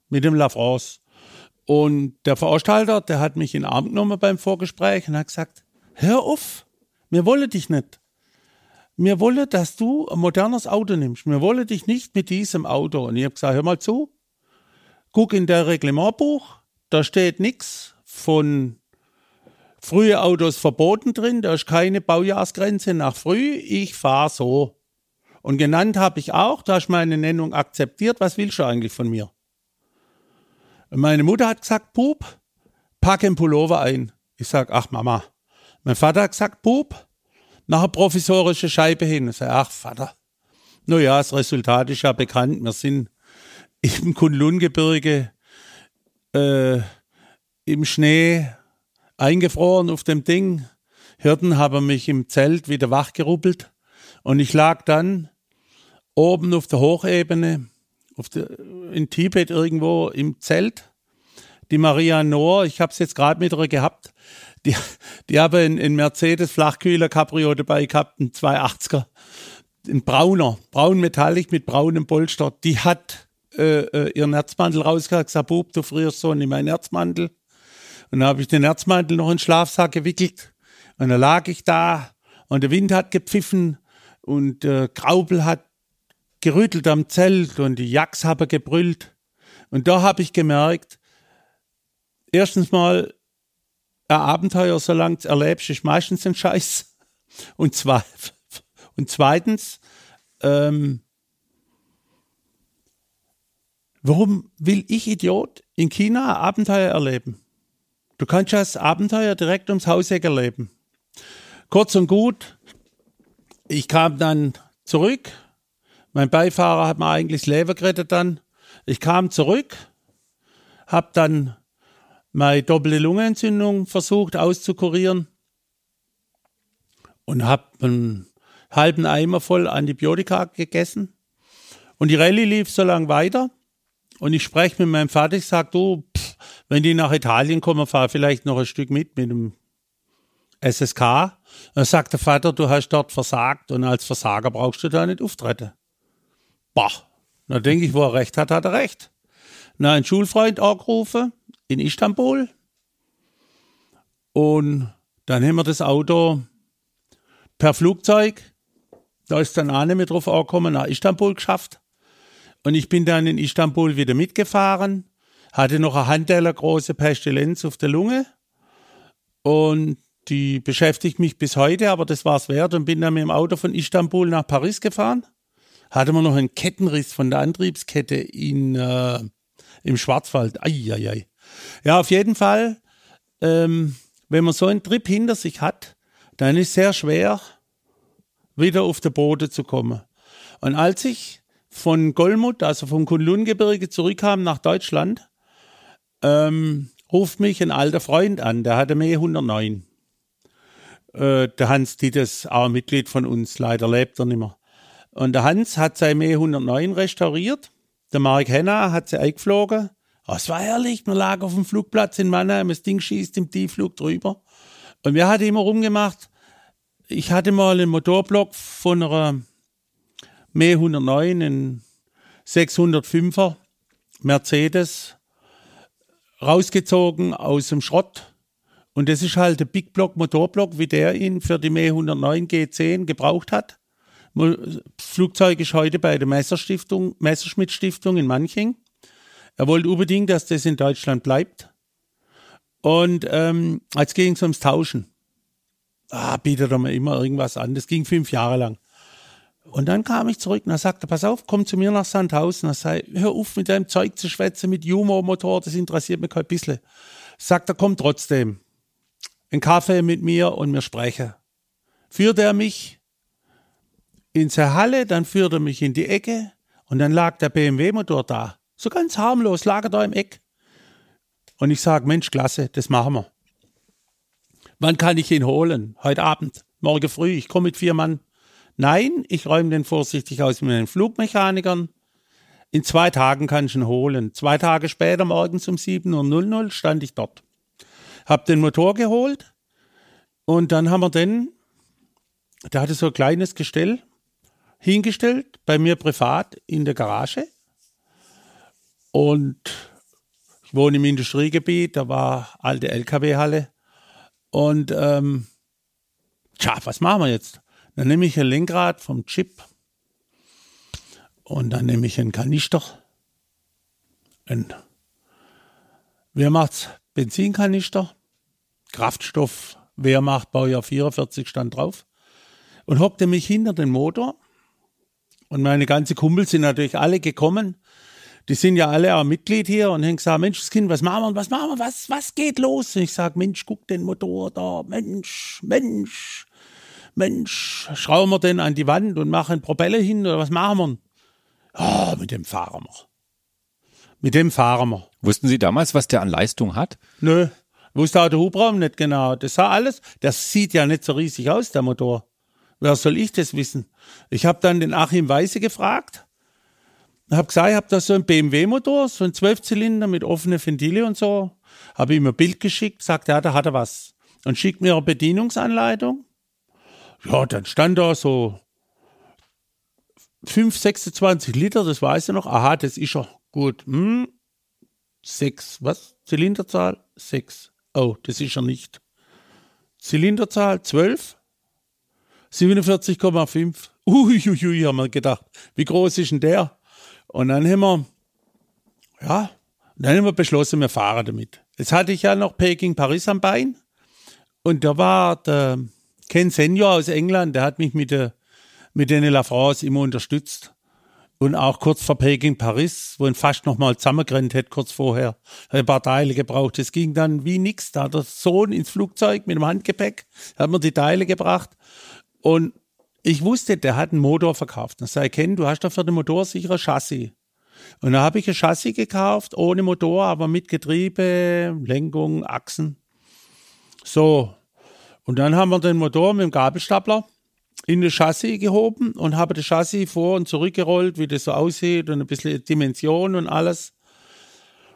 mit dem La France. Und der Veranstalter, der hat mich in den Arm genommen beim Vorgespräch und hat gesagt, hör auf, wir wollen dich nicht. Wir wollen, dass du ein modernes Auto nimmst. Wir wollen dich nicht mit diesem Auto. Und ich habe gesagt, hör mal zu, guck in der Reglementbuch, da steht nichts von frühe Autos verboten drin, da ist keine Baujahrsgrenze nach früh, ich fahre so. Und genannt habe ich auch, da hast meine Nennung akzeptiert, was willst du eigentlich von mir? Und meine Mutter hat gesagt, Bub, pack den Pullover ein. Ich sag, ach Mama. Mein Vater hat gesagt, Bub, mach eine provisorische Scheibe hin. Ich sag, ach Vater. Naja, das Resultat ist ja bekannt. Wir sind im Kunlungebirge äh, im Schnee eingefroren auf dem Ding. Hirten haben mich im Zelt wieder wachgeruppelt. Und ich lag dann oben auf der Hochebene, auf der, in Tibet irgendwo im Zelt. Die Maria Noor, ich habe es jetzt gerade mit ihr gehabt, die, die haben einen, einen Mercedes Flachkühler Cabrio dabei gehabt, einen 280er, ein brauner, braun metallic mit braunem Polster. Die hat äh, äh, ihren Erzmantel rausgehauen, gesagt, Bub, du frierst so in meinen Erzmantel. Und dann habe ich den Erzmantel noch in den Schlafsack gewickelt. Und dann lag ich da und der Wind hat gepfiffen und äh, Graubel hat gerüttelt am Zelt und die Jacks haben gebrüllt. Und da habe ich gemerkt, erstens mal, ein Abenteuer, solange du erlebst, ist meistens ein Scheiß. Und, zwei, und zweitens, ähm, warum will ich Idiot in China ein Abenteuer erleben? Du kannst das Abenteuer direkt ums Hauseck erleben. Kurz und gut, ich kam dann zurück. Mein Beifahrer hat mir eigentlich das Leben gerettet dann. Ich kam zurück, habe dann meine doppelte Lungenentzündung versucht auszukurieren und habe einen halben Eimer voll Antibiotika gegessen. Und die Rallye lief so lang weiter. Und ich spreche mit meinem Vater, ich sage, du, pff, wenn die nach Italien kommen, fahr vielleicht noch ein Stück mit mit dem SSK. Dann sagt der Vater, du hast dort versagt und als Versager brauchst du da nicht auftreten. Boah, da denke ich, wo er recht hat, hat er recht. Na, ein Schulfreund angerufen in Istanbul und dann haben wir das Auto per Flugzeug, da ist dann auch nicht mehr drauf angekommen, nach Istanbul geschafft. Und ich bin dann in Istanbul wieder mitgefahren, hatte noch eine Handteller große Pestilenz auf der Lunge und die beschäftigt mich bis heute, aber das war es wert und bin dann mit dem Auto von Istanbul nach Paris gefahren. Hatte man noch einen Kettenriss von der Antriebskette in, äh, im Schwarzwald. Eieiei. Ja, auf jeden Fall, ähm, wenn man so einen Trip hinter sich hat, dann ist es sehr schwer, wieder auf den Boden zu kommen. Und als ich von Golmut, also vom Kunlungebirge zurückkam nach Deutschland, ähm, ruft mich ein alter Freund an, der hatte mehr 109. Äh, der Hans Dittes, auch Mitglied von uns, leider lebt er nicht mehr. Und der Hans hat sein Me 109 restauriert. Der Mark Henna hat sie eingeflogen. Oh, es war herrlich. Man lag auf dem Flugplatz in Mannheim, das Ding schießt im Tiefflug drüber. Und wir hatten immer rumgemacht. Ich hatte mal einen Motorblock von einer Me 109, einen 605er Mercedes, rausgezogen aus dem Schrott und das ist halt der Big Block Motorblock, wie der ihn für die Me 109 G10 gebraucht hat. Das Flugzeug ist heute bei der Messerstiftung, Messerschmitt Stiftung in Manching. Er wollte unbedingt, dass das in Deutschland bleibt. Und ähm, als ging es ums Tauschen. Ah, bietet er mir immer irgendwas an. Das ging fünf Jahre lang. Und dann kam ich zurück und er sagte, pass auf, komm zu mir nach Sandhausen. Er sei, hör auf mit deinem Zeug zu schwätzen, mit Humormotor, das interessiert mich kein bisschen. Sagt er, komm trotzdem einen Kaffee mit mir und wir sprechen. Führte er mich in seine Halle, dann führte er mich in die Ecke und dann lag der BMW-Motor da. So ganz harmlos, lag er da im Eck. Und ich sage, Mensch, klasse, das machen wir. Wann kann ich ihn holen? Heute Abend, morgen früh, ich komme mit vier Mann. Nein, ich räume den vorsichtig aus mit den Flugmechanikern. In zwei Tagen kann ich ihn holen. Zwei Tage später, morgens um 7.00 Uhr, stand ich dort hab den Motor geholt und dann haben wir den, der hatte so ein kleines Gestell hingestellt, bei mir privat in der Garage. Und ich wohne im Industriegebiet, da war alte LKW-Halle. Und ähm, tja, was machen wir jetzt? Dann nehme ich ein Lenkrad vom Chip und dann nehme ich einen Kanister. Ein, wer macht's? Benzinkanister Kraftstoff Wehrmacht Baujahr 44 stand drauf und hockte mich hinter den Motor. Und meine ganze Kumpels sind natürlich alle gekommen. Die sind ja alle auch Mitglied hier und haben gesagt, Mensch, das Kind, was machen wir, was machen wir, was, was geht los? Und ich sage, Mensch, guck den Motor da, Mensch, Mensch, Mensch, schrauben wir den an die Wand und machen Propeller hin oder was machen wir? Oh, mit dem fahren wir. Mit dem fahren wir. Wussten Sie damals, was der an Leistung hat? Nö, wusste auch der Hubraum nicht genau. Das sah alles, das sieht ja nicht so riesig aus, der Motor. Wer soll ich das wissen? Ich habe dann den Achim Weise gefragt. Hab gesagt, ich habe da so einen BMW-Motor, so einen Zwölfzylinder mit offenen Ventile und so. Habe ihm ein Bild geschickt, sagt ja, da hat er was. Und schickt mir eine Bedienungsanleitung. Ja, dann stand da so 5, 26 Liter, das weiß ich noch. Aha, das ist er. Gut. Hm. Sechs. Was? Zylinderzahl? Sechs. Oh, das ist er nicht. Zylinderzahl? Zwölf? 47,5. Uiuiui, haben wir gedacht. Wie groß ist denn der? Und dann haben wir, ja, dann haben wir beschlossen, wir fahren damit. Jetzt hatte ich ja noch Peking Paris am Bein. Und da war der Ken Senior aus England, der hat mich mit der mit den La France immer unterstützt. Und auch kurz vor Peking Paris, wo ihn fast noch mal zusammengerannt hätte, kurz vorher. Hat ein paar Teile gebraucht. Es ging dann wie nix. Da hat der Sohn ins Flugzeug mit dem Handgepäck, hat mir die Teile gebracht. Und ich wusste, der hat einen Motor verkauft. Und sei Ken, du hast doch für den Motor sicher ein Chassis. Und da habe ich ein Chassis gekauft, ohne Motor, aber mit Getriebe, Lenkung, Achsen. So. Und dann haben wir den Motor mit dem Gabelstapler in das Chassis gehoben und habe das Chassis vor und zurückgerollt, wie das so aussieht und ein bisschen Dimension und alles.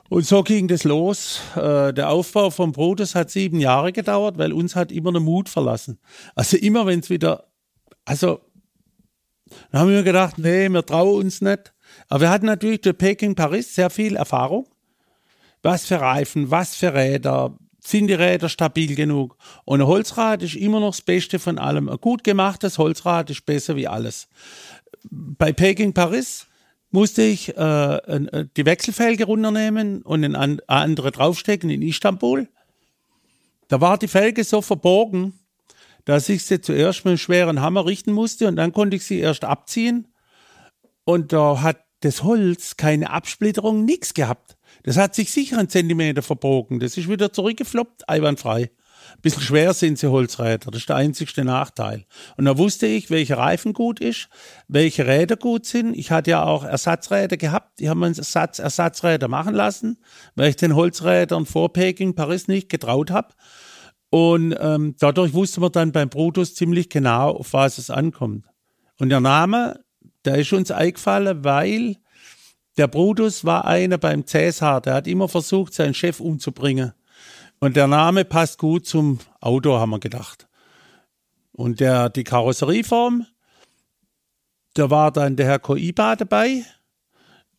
Und so ging das los. Äh, der Aufbau vom Brutus hat sieben Jahre gedauert, weil uns hat immer der Mut verlassen. Also immer wenn es wieder, also dann haben wir gedacht, nee, wir trauen uns nicht. Aber wir hatten natürlich durch Peking Paris sehr viel Erfahrung. Was für Reifen, was für Räder, sind die Räder stabil genug. Und ein Holzrad ist immer noch das Beste von allem. Ein gut gemachtes Holzrad ist besser wie alles. Bei Peking Paris musste ich äh, äh die Wechselfelge runternehmen und eine andere draufstecken in Istanbul. Da war die Felge so verbogen, dass ich sie zuerst mit einem schweren Hammer richten musste und dann konnte ich sie erst abziehen. Und da hat das Holz keine Absplitterung, nichts gehabt. Das hat sich sicher einen Zentimeter verbogen. Das ist wieder zurückgefloppt, einwandfrei. Bisschen schwer sind sie Holzräder, das ist der einzigste Nachteil. Und da wusste ich, welcher Reifen gut ist, welche Räder gut sind. Ich hatte ja auch Ersatzräder gehabt, die haben mir Ersatz, Ersatzräder machen lassen, weil ich den Holzrädern vor Peking Paris nicht getraut habe. Und ähm, dadurch wusste man dann beim Brutus ziemlich genau, auf was es ankommt. Und der Name, der ist uns eingefallen, weil der Brutus war einer beim Cäsar, der hat immer versucht, seinen Chef umzubringen. Und der Name passt gut zum Auto, haben wir gedacht. Und der, die Karosserieform, da war dann der Herr Koiba dabei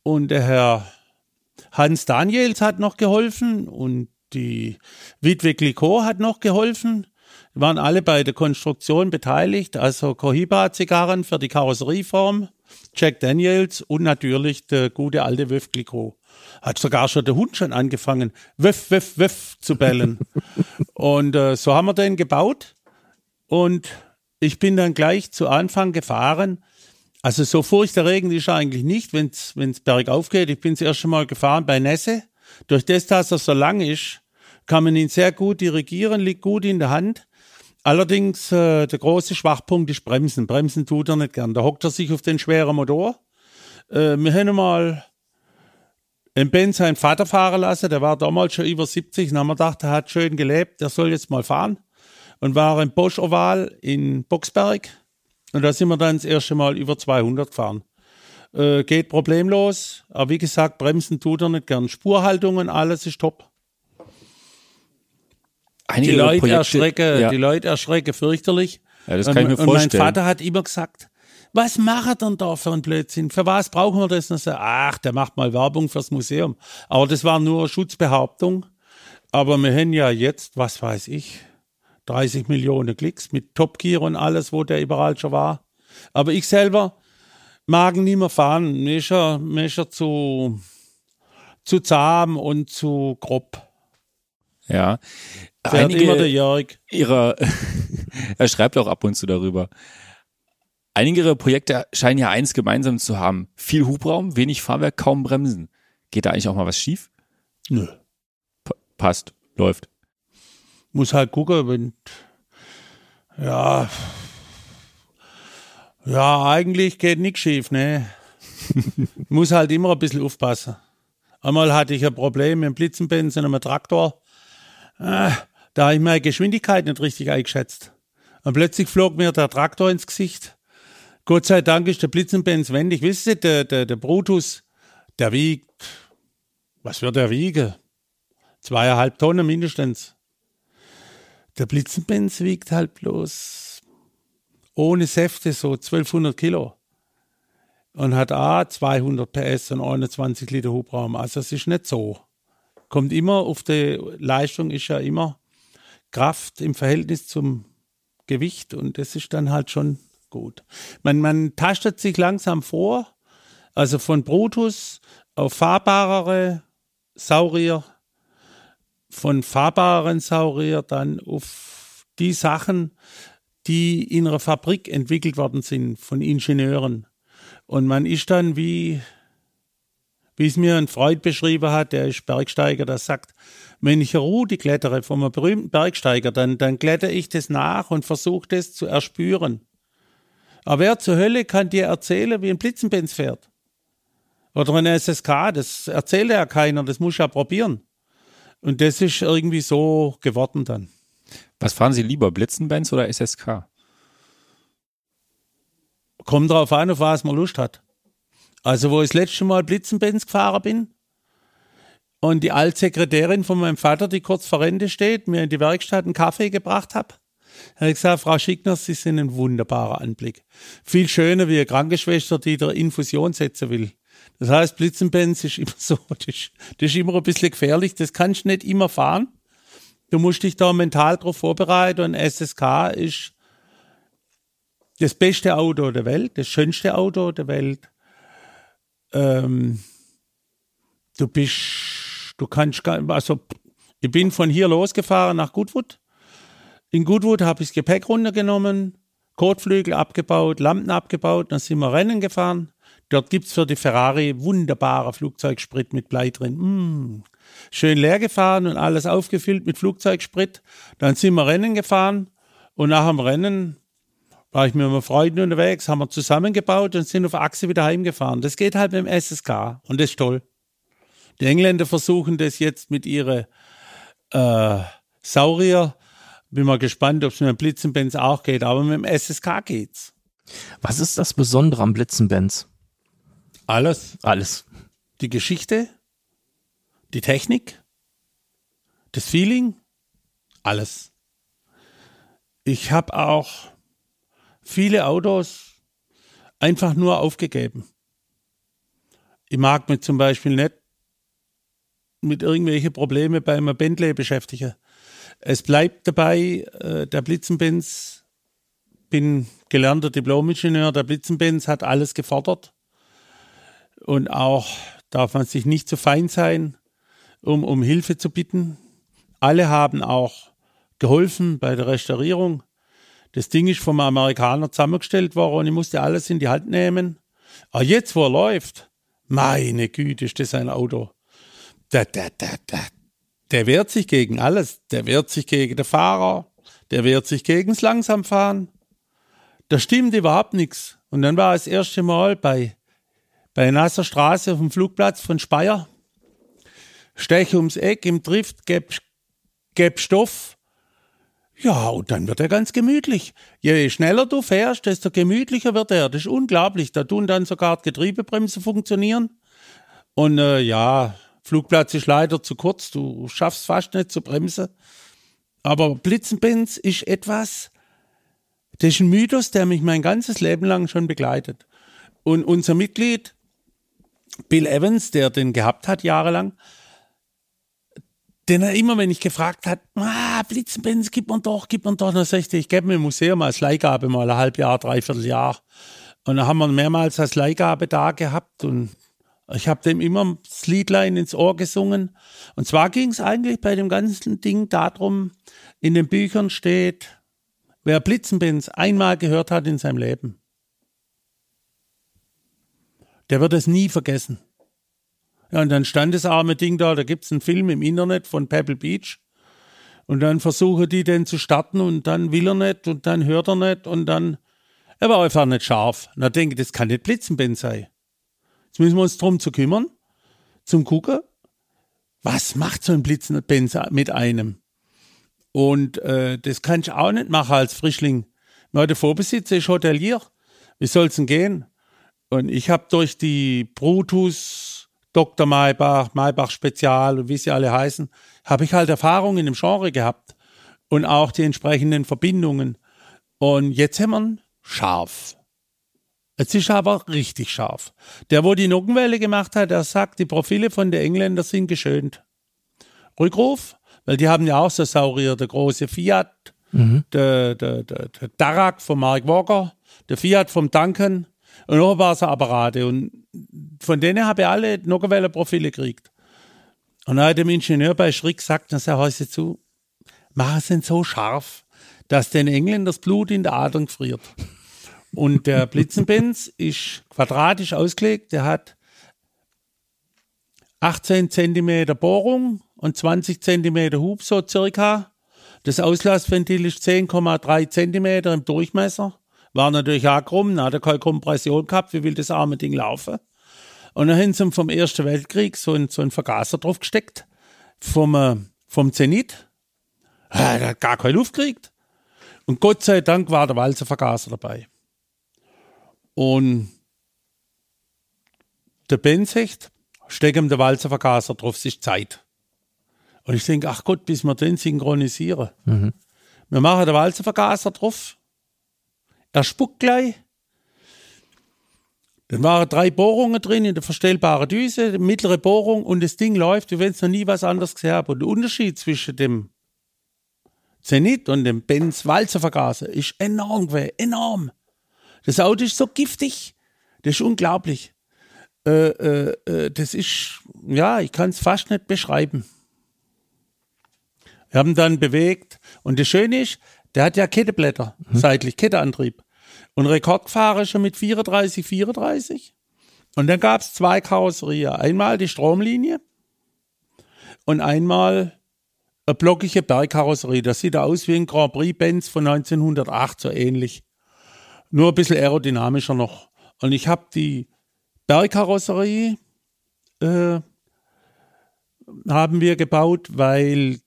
und der Herr Hans Daniels hat noch geholfen und die Witwe Glicot hat noch geholfen. Die waren alle bei der Konstruktion beteiligt, also Cohiba-Zigarren für die Karosserieform Jack Daniels und natürlich der gute alte Wöff Glicko. Hat sogar schon der Hund schon angefangen, Wöff, Wöff, Wöff zu bellen. und äh, so haben wir den gebaut. Und ich bin dann gleich zu Anfang gefahren. Also so furchterregend ist er eigentlich nicht, wenn es bergauf geht. Ich bin das erste Mal gefahren bei Nässe. Durch das, dass er so lang ist, kann man ihn sehr gut dirigieren, liegt gut in der Hand. Allerdings, äh, der große Schwachpunkt ist Bremsen. Bremsen tut er nicht gern. Da hockt er sich auf den schweren Motor. Äh, wir haben mal einen Ben seinen Vater fahren lassen. Der war damals schon über 70. Und haben wir gedacht, er hat schön gelebt. Der soll jetzt mal fahren. Und war im Bosch Oval in Boxberg. Und da sind wir dann das erste Mal über 200 gefahren. Äh, geht problemlos. Aber wie gesagt, Bremsen tut er nicht gern. Spurhaltungen, alles ist top einige die Leute Projekte, erschrecken, ja. die Leute erschrecken fürchterlich. Ja, das kann ich mir und, und mein vorstellen. Vater hat immer gesagt, was macht er denn da für ein Blödsinn? Für was brauchen wir das? Und so, ach, der macht mal Werbung fürs Museum. Aber das war nur Schutzbehauptung. Aber wir haben ja jetzt, was weiß ich, 30 Millionen Klicks mit Top Gear und alles, wo der überall schon war. Aber ich selber mag ihn nicht mehr fahren. Mir ist er, mir ist er zu, zu zahm und zu grob. Ja. Fährt immer der Jörg. ihrer, er schreibt auch ab und zu darüber. Einige ihrer Projekte scheinen ja eins gemeinsam zu haben. Viel Hubraum, wenig Fahrwerk, kaum Bremsen. Geht da eigentlich auch mal was schief? Nö. P passt, läuft. Muss halt gucken, wenn, ja, ja, eigentlich geht nichts schief, ne? Muss halt immer ein bisschen aufpassen. Einmal hatte ich ein Problem mit dem Blitzenbenz und einem Traktor. Äh, da habe ich meine Geschwindigkeit nicht richtig eingeschätzt. Und plötzlich flog mir der Traktor ins Gesicht. Gott sei Dank ist der Blitzenbenz wendig. Wisst ihr, der, der, der Brutus, der wiegt, was wird er wiegen? Zweieinhalb Tonnen mindestens. Der Blitzenbenz wiegt halt bloß ohne Säfte so 1200 Kilo und hat auch 200 PS und 21 Liter Hubraum. Also es ist nicht so. Kommt immer auf die Leistung, ist ja immer Kraft im Verhältnis zum Gewicht und das ist dann halt schon gut. Man, man tastet sich langsam vor, also von Brutus auf fahrbarere Saurier, von fahrbareren Saurier dann auf die Sachen, die in einer Fabrik entwickelt worden sind von Ingenieuren. Und man ist dann wie, wie es mir ein Freund beschrieben hat, der ist Bergsteiger, der sagt, wenn ich eine Route klettere von einem berühmten Bergsteiger, dann, dann klettere ich das nach und versuche das zu erspüren. Aber wer zur Hölle kann dir erzählen, wie ein Blitzenbenz fährt? Oder ein SSK, das erzählt ja keiner, das muss ja probieren. Und das ist irgendwie so geworden dann. Was fahren Sie lieber, Blitzenbenz oder SSK? Kommt drauf an, auf was man Lust hat. Also, wo ich das letzte Mal Blitzenbenz gefahren bin und die Altsekretärin von meinem Vater, die kurz vor Rente steht, mir in die Werkstatt einen Kaffee gebracht hat, habe ich gesagt, Frau Schickner, Sie sind ein wunderbarer Anblick. Viel schöner wie eine Krankenschwester, die der Infusion setzen will. Das heißt, Blitzenbenz ist immer so, das ist, das ist immer ein bisschen gefährlich, das kannst du nicht immer fahren. Du musst dich da mental drauf vorbereiten und SSK ist das beste Auto der Welt, das schönste Auto der Welt. Ähm, du bist, du kannst also ich bin von hier losgefahren nach Goodwood. In Goodwood habe ich das Gepäck runtergenommen, Kotflügel abgebaut, Lampen abgebaut, dann sind wir Rennen gefahren. Dort gibt es für die Ferrari wunderbarer Flugzeugsprit mit Blei drin. Mm. Schön leer gefahren und alles aufgefüllt mit Flugzeugsprit. Dann sind wir Rennen gefahren und nach dem Rennen war ich mit meinen Freunden unterwegs, haben wir zusammengebaut und sind auf Achse wieder heimgefahren. Das geht halt mit dem SSK und das ist toll. Die Engländer versuchen das jetzt mit ihren äh, Saurier. Bin mal gespannt, ob es mit dem Blitzenbenz auch geht, aber mit dem SSK geht's. Was ist das Besondere am Blitzenbenz? Alles. Alles. Die Geschichte, die Technik, das Feeling, alles. Ich habe auch viele Autos einfach nur aufgegeben. Ich mag mich zum Beispiel nicht mit irgendwelchen Problemen bei einem Bentley beschäftigen. Es bleibt dabei, äh, der Blitzenbenz, bin gelernter Diplomingenieur, der Blitzenbenz hat alles gefordert. Und auch darf man sich nicht zu fein sein, um, um Hilfe zu bitten. Alle haben auch geholfen bei der Restaurierung. Das Ding ist vom Amerikaner zusammengestellt worden und ich musste alles in die Hand nehmen. Aber jetzt, wo er läuft, meine Güte, ist das ein Auto. Der, der, der, der, der wehrt sich gegen alles. Der wehrt sich gegen den Fahrer. Der wehrt sich gegen das Langsamfahren. Da stimmt überhaupt nichts. Und dann war das erste Mal bei, bei Nasser Straße auf dem Flugplatz von Speyer. Steche ums Eck im Drift, geb, geb Stoff ja, und dann wird er ganz gemütlich. Je schneller du fährst, desto gemütlicher wird er. Das ist unglaublich. Da tun dann sogar Getriebebremse funktionieren. Und äh, ja, Flugplatz ist leider zu kurz. Du schaffst fast nicht zu bremsen. Aber Blitzenbenz ist etwas, das ist ein Mythos, der mich mein ganzes Leben lang schon begleitet. Und unser Mitglied, Bill Evans, der den gehabt hat jahrelang, den er immer, wenn ich gefragt hat, ah, Blitzenbenz, gib man doch, gib man doch, dann sagte ich, ich gebe mir im Museum als Leihgabe mal ein halb Jahr, dreiviertel Jahr. Und dann haben wir mehrmals als Leihgabe da gehabt und Ich habe dem immer das Liedlein ins Ohr gesungen. Und zwar ging es eigentlich bei dem ganzen Ding darum, in den Büchern steht, wer Blitzenbenz einmal gehört hat in seinem Leben, der wird es nie vergessen. Ja, und dann stand das arme Ding da, da gibt's einen Film im Internet von Pebble Beach. Und dann versuchen die den zu starten und dann will er nicht und dann hört er nicht und dann, er war einfach nicht scharf. Und da denke ich, das kann nicht Blitzenbenz sein. Jetzt müssen wir uns drum zu kümmern, zum gucken, was macht so ein Blitzenbenz mit einem? Und äh, das kann ich auch nicht machen als Frischling. Nur der Vorbesitzer ist Hotelier. Wie soll's denn gehen? Und ich habe durch die Brutus Dr. Maybach, Maybach Spezial und wie sie alle heißen, habe ich halt Erfahrung in dem Genre gehabt und auch die entsprechenden Verbindungen. Und jetzt haben wir ihn scharf. Jetzt ist er aber richtig scharf. Der, wo die Nockenwelle gemacht hat, der sagt, die Profile von den Engländern sind geschönt. Rückruf, weil die haben ja auch so Saurier, der große Fiat, mhm. der, der, der, der Darak von Mark Walker, der Fiat vom Duncan und noch ein paar so Apparate. Und von denen habe ich alle Nockenwelle-Profile gekriegt. Und dann hat dem Ingenieur bei Schrick gesagt, na, sag, hörst zu, mach es denn so scharf, dass den Engländern das Blut in der Adern friert. Und der Blitzenbenz ist quadratisch ausgelegt, der hat 18 Zentimeter Bohrung und 20 Zentimeter Hub, so circa. Das Auslassventil ist 10,3 Zentimeter im Durchmesser. War natürlich auch krumm, hat er keine Kompression gehabt, wie will das arme Ding laufen? Und dann haben sie vom Ersten Weltkrieg so einen, so einen Vergaser drauf gesteckt, vom, äh, vom Zenit. Er hat gar keine Luft gekriegt. Und Gott sei Dank war der Walzervergaser dabei. Und der Ben sagt, steck ihm der Walzervergaser drauf, es ist Zeit. Und ich denke, ach Gott, bis wir den synchronisieren. Mhm. Wir machen den Walzervergaser drauf, er spuckt gleich. Dann waren drei Bohrungen drin in der verstellbaren Düse, mittlere Bohrung und das Ding läuft, wie wenn es noch nie was anderes gesehen habe. Und der Unterschied zwischen dem Zenit und dem Benz Walzervergaser ist enorm gewesen, enorm. Das Auto ist so giftig, das ist unglaublich. Äh, äh, äh das ist, ja, ich kann es fast nicht beschreiben. Wir haben dann bewegt und das Schöne ist, der hat ja Ketteblätter, mhm. seitlich, Ketteantrieb. Und Rekordfahrer schon mit 34, 34. Und dann gab es zwei Karosserien. Einmal die Stromlinie und einmal eine blockige Bergkarosserie. Das sieht aus wie ein Grand Prix Benz von 1908, so ähnlich. Nur ein bisschen aerodynamischer noch. Und ich habe die Bergkarosserie äh, haben wir gebaut, weil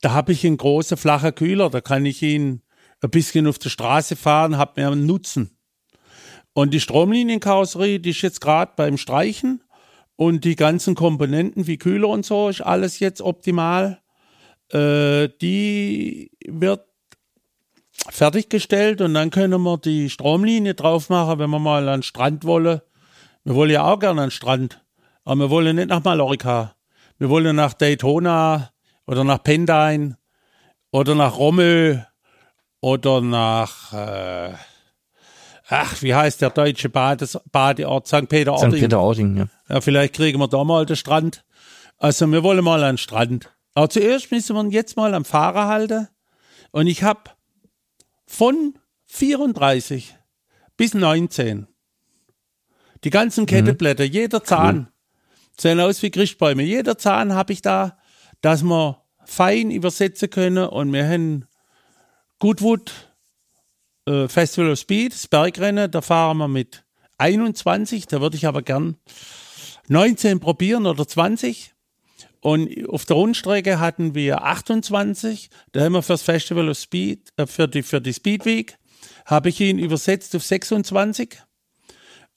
da habe ich einen großen flachen Kühler, da kann ich ihn ein bisschen auf der Straße fahren, habe mehr Nutzen. Und die Stromlinienkarosserie, die ist jetzt gerade beim Streichen und die ganzen Komponenten wie Kühler und so ist alles jetzt optimal. Äh, die wird fertiggestellt und dann können wir die Stromlinie drauf machen, wenn wir mal an den Strand wollen. Wir wollen ja auch gerne an den Strand, aber wir wollen nicht nach Mallorca. Wir wollen nach Daytona oder nach Pendine oder nach Rommel oder nach, äh, ach, wie heißt der deutsche Bades, Badeort? St. Peter-Ording. St. Peter-Ording, ja. ja. Vielleicht kriegen wir da mal den Strand. Also wir wollen mal an den Strand. Aber zuerst müssen wir jetzt mal am Fahrer halten. Und ich habe von 34 bis 19 die ganzen Kettenblätter, mhm. jeder Zahn, cool. sehen aus wie Christbäume. Jeder Zahn habe ich da, dass wir fein übersetzen können und wir haben Goodwood äh, Festival of Speed, das Bergrennen, da fahren wir mit 21, da würde ich aber gern 19 probieren oder 20. Und auf der Rundstrecke hatten wir 28, da haben wir fürs Festival of Speed, äh, für die, für die Speed Week, habe ich ihn übersetzt auf 26.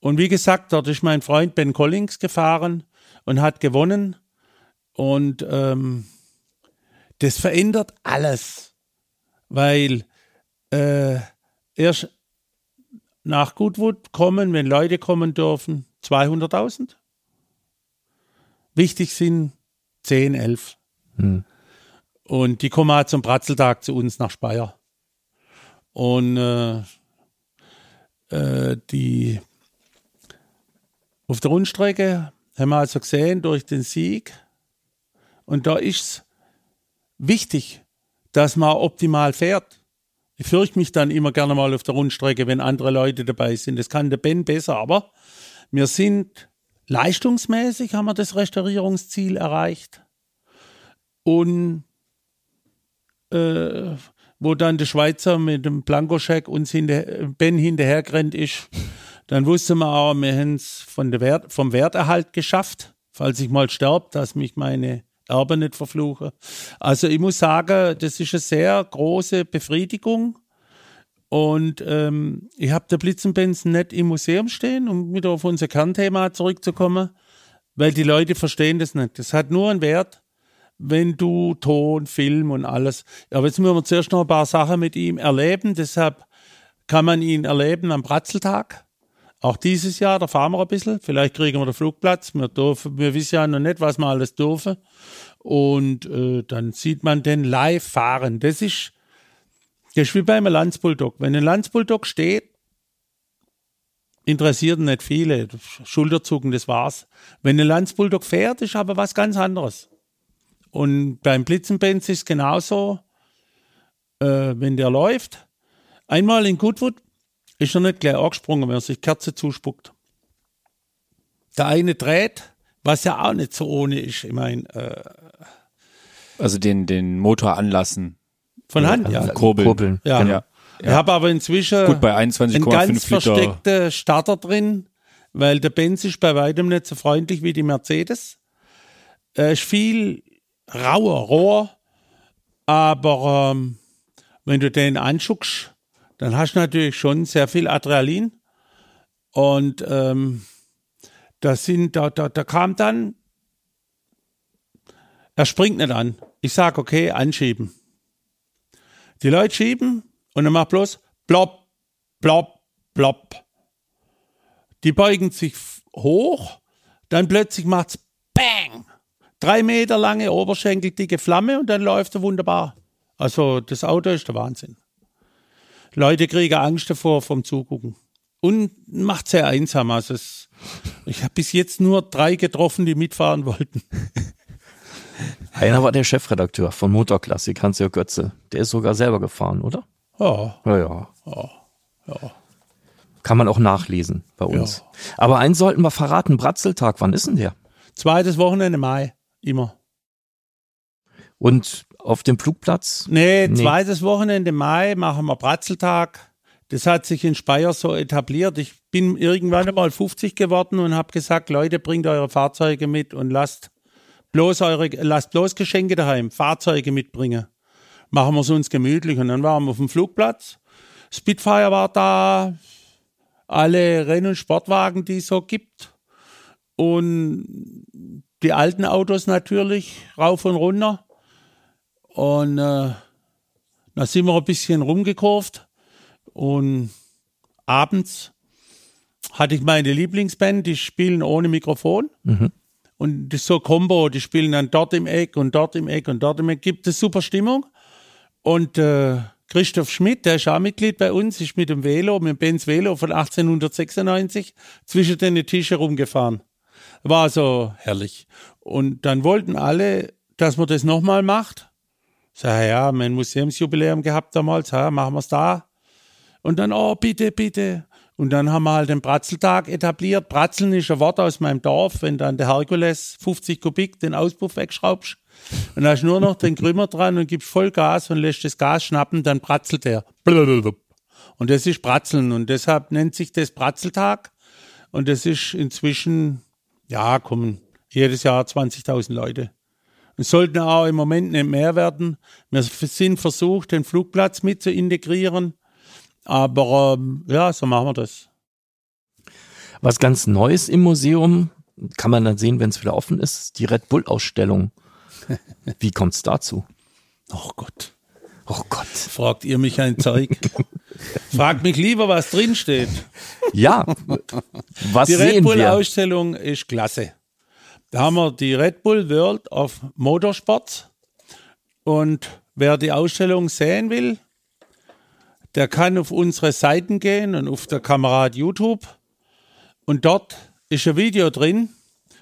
Und wie gesagt, dort ist mein Freund Ben Collins gefahren und hat gewonnen. Und ähm, das verändert alles weil äh, erst nach Goodwood kommen, wenn Leute kommen dürfen, 200.000. Wichtig sind 10, 11. Hm. Und die kommen halt zum Bratzeltag zu uns nach Speyer. Und äh, äh, die Auf der Rundstrecke haben wir also gesehen durch den Sieg. Und da ist es wichtig, dass man optimal fährt. Ich fürchte mich dann immer gerne mal auf der Rundstrecke, wenn andere Leute dabei sind. Das kann der Ben besser, aber wir sind leistungsmäßig, haben wir das Restaurierungsziel erreicht. Und äh, wo dann der Schweizer mit dem Blankoscheck uns hinter, Ben hinterhergerannt ist, dann wusste man auch, wir haben es Wert, vom Werterhalt geschafft, falls ich mal sterbe, dass mich meine Erbe nicht verfluche. Also ich muss sagen, das ist eine sehr große Befriedigung. Und ähm, ich habe der Blitzenbenz nicht im Museum stehen, um wieder auf unser Kernthema zurückzukommen, weil die Leute verstehen das nicht. Das hat nur einen Wert, wenn du Ton, Film und alles. Aber jetzt müssen wir zuerst noch ein paar Sachen mit ihm erleben. Deshalb kann man ihn erleben am Bratzeltag. Auch dieses Jahr, da fahren wir ein bisschen. Vielleicht kriegen wir den Flugplatz. Wir, dürfen, wir wissen ja noch nicht, was wir alles dürfen. Und äh, dann sieht man den live fahren. Das ist, das ist wie beim Landsbulldog. Wenn ein Landsbulldog steht, interessiert nicht viele. Schulterzucken, das war's. Wenn ein Landsbulldog fährt, ist aber was ganz anderes. Und beim Blitzenbenz ist es genauso, äh, wenn der läuft. Einmal in Goodwood ist er nicht gleich angesprungen, wenn er sich Kerze zuspuckt. Der eine dreht, was ja auch nicht so ohne ist. Ich meine, äh, also den, den Motor anlassen. Von Hand, ja. Kurbeln. Kurbeln. Ja. Genau. Ja. Ich habe aber inzwischen Gut, bei einen 21,5 ganz Liter. versteckten Starter drin, weil der Benz ist bei weitem nicht so freundlich wie die Mercedes. Er ist viel rauer Rohr, aber ähm, wenn du den anschuckst, dann hast du natürlich schon sehr viel Adrenalin. Und ähm, da sind, da, da, da kam dann, er springt nicht an. Ich sag, okay, anschieben. Die Leute schieben und er macht bloß plopp, plopp, plopp. Die beugen sich hoch, dann plötzlich macht's bang. Drei Meter lange oberschenkeldicke Flamme und dann läuft er wunderbar. Also das Auto ist der Wahnsinn. Leute kriegen Angst davor vom Zugucken. Und macht sehr einsam. Also es, ich habe bis jetzt nur drei getroffen, die mitfahren wollten. Einer war der Chefredakteur von Motorklassik, Hans-Jörg Götze. Der ist sogar selber gefahren, oder? Ja, Ja, ja. ja. Kann man auch nachlesen bei uns. Ja. Aber eins sollten wir verraten, Bratzeltag, wann ist denn der? Zweites Wochenende Mai, immer. Und auf dem Flugplatz? Nee, Nee. zweites Wochenende Mai machen wir Bratzeltag. Das hat sich in Speyer so etabliert. Ich bin irgendwann einmal 50 geworden und habe gesagt, Leute, bringt eure Fahrzeuge mit und lasst bloß eure, lasst bloß Geschenke daheim, Fahrzeuge mitbringen. Machen wir es uns gemütlich. Und dann waren wir auf dem Flugplatz. Spitfire war da, alle Renn- und Sportwagen, die es so gibt. Und die alten Autos natürlich rauf und runter. Und äh, da sind wir ein bisschen rumgekurvt. Und abends hatte ich meine Lieblingsband, die spielen ohne Mikrofon. Und das ist so ein Combo, die spielen dann dort im Eck und dort im Eck und dort im Eck. Gibt es super Stimmung. Und äh, Christoph Schmidt, der ist auch Mitglied bei uns, ist mit dem Velo, mit dem Benz Velo von 1896 zwischen den Tischen rumgefahren. War so herrlich. Und dann wollten alle, dass man das nochmal macht. Sag, ja, mein Museumsjubiläum gehabt damals, ja, machen wir es da. Und dann, oh, bitte, bitte. Und dann haben wir halt den Bratzeltag etabliert. Bratzeln ist ein Wort aus meinem Dorf, wenn dann der Herkules 50 Kubik den Auspuff wegschraubst. Und hast nur noch den Krümmer dran und gibst voll Gas und lässt das Gas schnappen, dann bratzelt er. Und das ist Bratzeln. Und deshalb nennt sich das Bratzeltag. Und das ist inzwischen, ja, kommen jedes Jahr 20.000 Leute. Es sollten auch im Moment nicht mehr werden. Wir sind versucht, den Flugplatz mit zu integrieren. Aber ähm, ja, so machen wir das. Was ganz Neues im Museum, kann man dann sehen, wenn es wieder offen ist, die Red Bull-Ausstellung. Wie kommt's dazu? Oh Gott. Oh Gott. Fragt ihr mich ein Zeug? Fragt mich lieber, was drin steht. Ja, was Die Red sehen Bull wir? Ausstellung ist klasse. Da haben wir die Red Bull World of Motorsports. Und wer die Ausstellung sehen will, der kann auf unsere Seiten gehen und auf der Kamerad YouTube. Und dort ist ein Video drin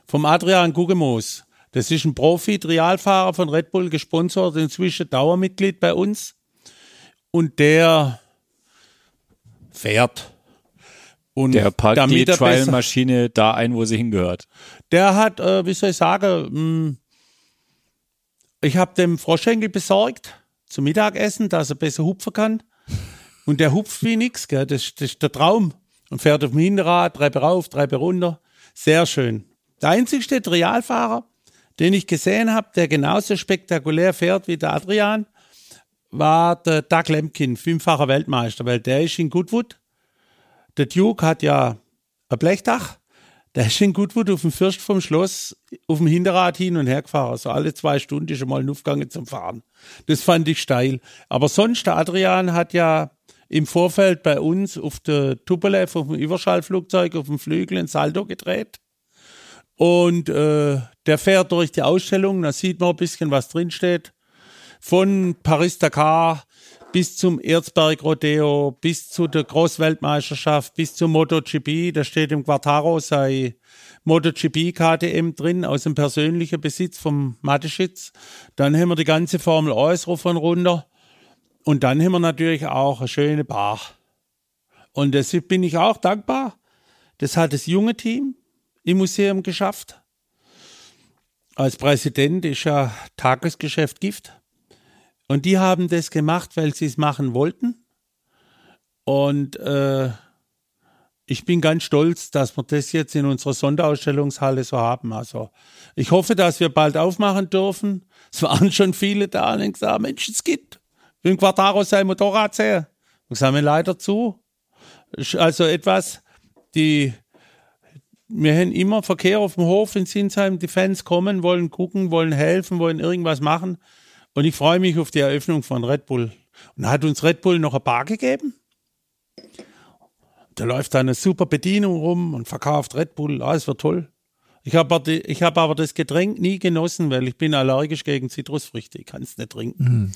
vom Adrian Guggemoos. Das ist ein Profi-Trialfahrer von Red Bull, gesponsert, inzwischen Dauermitglied bei uns. Und der fährt. Und Der parkt die damit besser- Trial-Maschine da ein, wo sie hingehört. der hat, äh, wie soll ich sagen, mh, ich habe dem Froschenkel besorgt zum Mittagessen, dass er besser hupfen kann. Und der hupft wie nix, gell? Das, das ist der Traum. Und fährt auf dem Hinterrad, Treppe rauf, Treppe runter. Sehr schön. Der einzigste Trialfahrer, den ich gesehen habe, der genauso spektakulär fährt wie der Adrian, war der Doug Lemkin, fünffacher Weltmeister, weil der ist in Goodwood. Der Duke hat ja ein Blechdach. Der ist in Goodwood auf dem Fürst vom Schloss auf dem Hinterrad hin und her gefahren. Also alle zwei Stunden ist er mal aufgegangen zum Fahren. Das fand ich steil. Aber sonst, der Adrian hat ja im Vorfeld bei uns auf der Tupolev, auf dem Überschallflugzeug, auf dem Flügel ein Salto gedreht. Und äh, der fährt durch die Ausstellung, da sieht man ein bisschen, was drinsteht. Von Paris-Dakar bis zum Erzberg-Rodeo, bis zu der Großweltmeisterschaft, bis zum MotoGP. Da steht im Quartaro sei MotoGP KTM drin, aus dem persönlichen Besitz vom Mateschitz. Dann haben wir die ganze Formel 1 rauf und runter. Und dann haben wir natürlich auch eine schöne Bar. Und deshalb bin ich auch dankbar. Das hat das junge Team im Museum geschafft. Als Präsident ist ja Tagesgeschäft Gift. Und die haben das gemacht, weil sie es machen wollten. Und äh, ich bin ganz stolz, dass wir das jetzt in unserer Sonderausstellungshalle so haben. Also ich hoffe, dass wir bald aufmachen dürfen. Es waren schon viele da und gesagt, Mensch, es gibt. Will Quartaro sein Motorrad sehen? Und sagen wir leider zu. Also etwas, die wir haben immer Verkehr auf dem Hof in Sinsheim. Die Fans kommen, wollen gucken, wollen helfen, wollen irgendwas machen. Und ich freue mich auf die Eröffnung von Red Bull. Und hat uns Red Bull noch ein Bar gegeben. Da läuft eine super Bedienung rum und verkauft Red Bull. Ah, es wird toll. Ich habe ich hab aber das Getränk nie genossen, weil ich bin allergisch gegen Zitrusfrüchte. Ich kann es nicht trinken.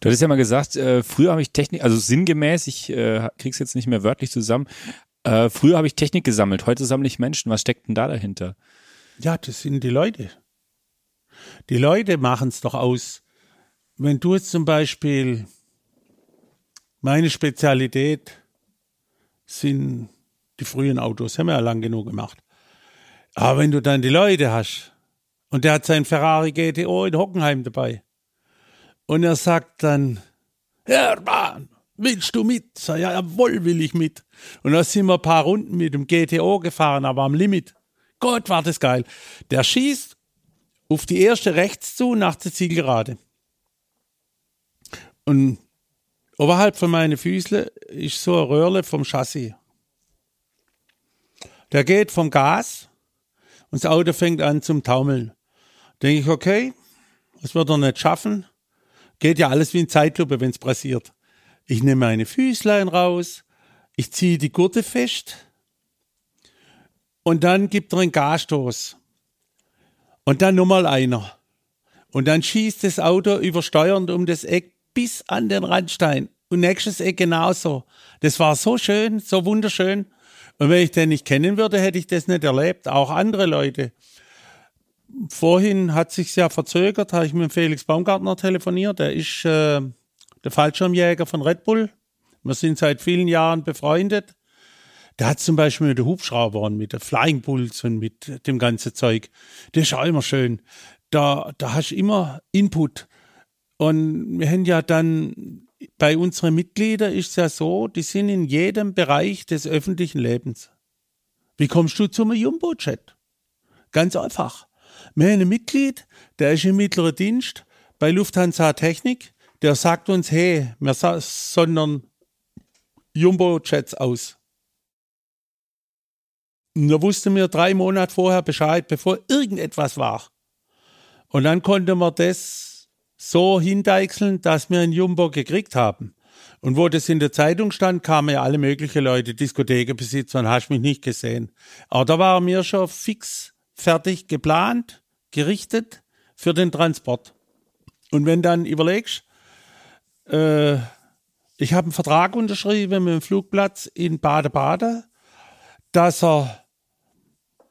Du hattest ja mal gesagt, äh, früher habe ich Technik, also sinngemäß, ich äh, krieg's jetzt nicht mehr wörtlich zusammen, äh, früher habe ich Technik gesammelt, heute sammle ich Menschen. Was steckt denn da dahinter? Ja, das sind die Leute. Die Leute machen es doch aus. Wenn du jetzt zum Beispiel meine Spezialität sind die frühen Autos, haben wir ja lang genug gemacht. Aber wenn du dann die Leute hast und der hat sein Ferrari GTO in Hockenheim dabei und er sagt dann, Hermann, willst du mit? Sag, ja, jawohl, will ich mit. Und da sind wir ein paar Runden mit dem GTO gefahren, aber am Limit. Gott, war das geil. Der schießt auf die erste rechts zu nach der Zielgerade. Und oberhalb von meinen Füßle ist so ein Röhrle vom Chassis. Der geht vom Gas und das Auto fängt an zum Taumeln. Denke ich, okay, das wird er nicht schaffen. Geht ja alles wie in Zeitlupe, wenn es passiert. Ich nehme meine Füßlein raus, ich ziehe die Gurte fest und dann gibt er einen Gasstoß. Und dann nochmal einer. Und dann schießt das Auto übersteuernd um das Eck bis an den Randstein. Und nächstes Eck genauso. Das war so schön, so wunderschön. Und wenn ich den nicht kennen würde, hätte ich das nicht erlebt. Auch andere Leute. Vorhin hat sich's ja verzögert, habe ich mit Felix Baumgartner telefoniert. Der ist äh, der Fallschirmjäger von Red Bull. Wir sind seit vielen Jahren befreundet. Der hat zum Beispiel mit den Hubschraubern, mit den Flying Bulls und mit dem ganzen Zeug. Das ist auch immer schön. Da, da hast du immer Input. Und wir haben ja dann bei unseren Mitgliedern ist es ja so, die sind in jedem Bereich des öffentlichen Lebens. Wie kommst du zum Jumbo-Jet? Ganz einfach. Wir haben ein Mitglied, der ist im mittleren Dienst bei Lufthansa Technik, der sagt uns, hey, wir sondern Jumbo-Jets aus. Und da wussten wir drei Monate vorher Bescheid, bevor irgendetwas war. Und dann konnte man das so hindeichseln, dass wir einen Jumbo gekriegt haben. Und wo das in der Zeitung stand, kamen ja alle möglichen Leute, Diskothekenbesitzer, und hast mich nicht gesehen. Aber da waren wir schon fix fertig geplant, gerichtet für den Transport. Und wenn dann überlegst, äh, ich habe einen Vertrag unterschrieben mit dem Flugplatz in Baden-Baden, dass er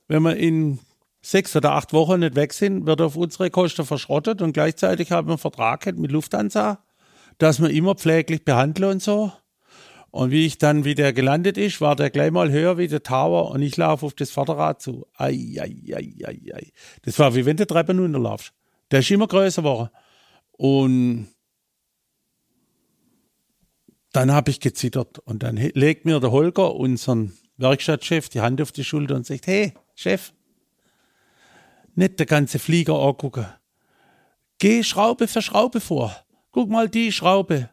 wenn wir in sechs oder acht Wochen nicht weg sind, wird auf unsere Kosten verschrottet und gleichzeitig haben wir einen Vertrag mit Lufthansa, dass wir immer pfleglich behandeln und so. Und wie ich dann wieder gelandet ist, war der gleich mal höher wie der Tower und ich laufe auf das Vorderrad zu. Ei, ei, ei, ei, ei. Das war wie wenn du Treppen runterlaufst. Der ist immer größer geworden. Und dann habe ich gezittert und dann legt mir der Holger, unseren Werkstattchef, die Hand auf die Schulter und sagt, hey, Chef, nicht der ganze Flieger angucken. Geh Schraube für Schraube vor. Guck mal die Schraube.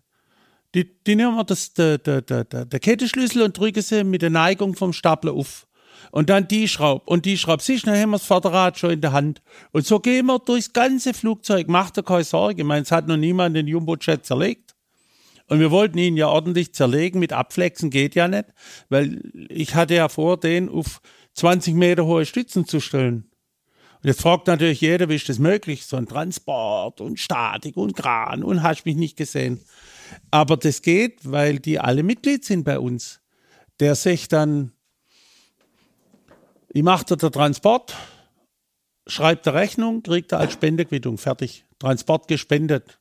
Die, die nehmen wir das, der, der, der, der Kettenschlüssel und drücken sie mit der Neigung vom Stapler auf. Und dann die Schraube und die Schraube. Siehst, dann haben wir das Vorderrad schon in der Hand. Und so gehen wir durchs ganze Flugzeug. Macht dir keine Sorge. Ich meine, es hat noch niemand den Jumbo-Jet zerlegt. Und wir wollten ihn ja ordentlich zerlegen. Mit Abflexen geht ja nicht. Weil ich hatte ja vor, den auf 20 Meter hohe Stützen zu stellen. Und jetzt fragt natürlich jeder, wie ist das möglich? So ein Transport und Statik und Kran und hast mich nicht gesehen. Aber das geht, weil die alle Mitglied sind bei uns. Der sich dann, ich mache der Transport, schreibt der Rechnung, kriegt er als Spendequittung, fertig. Transport gespendet,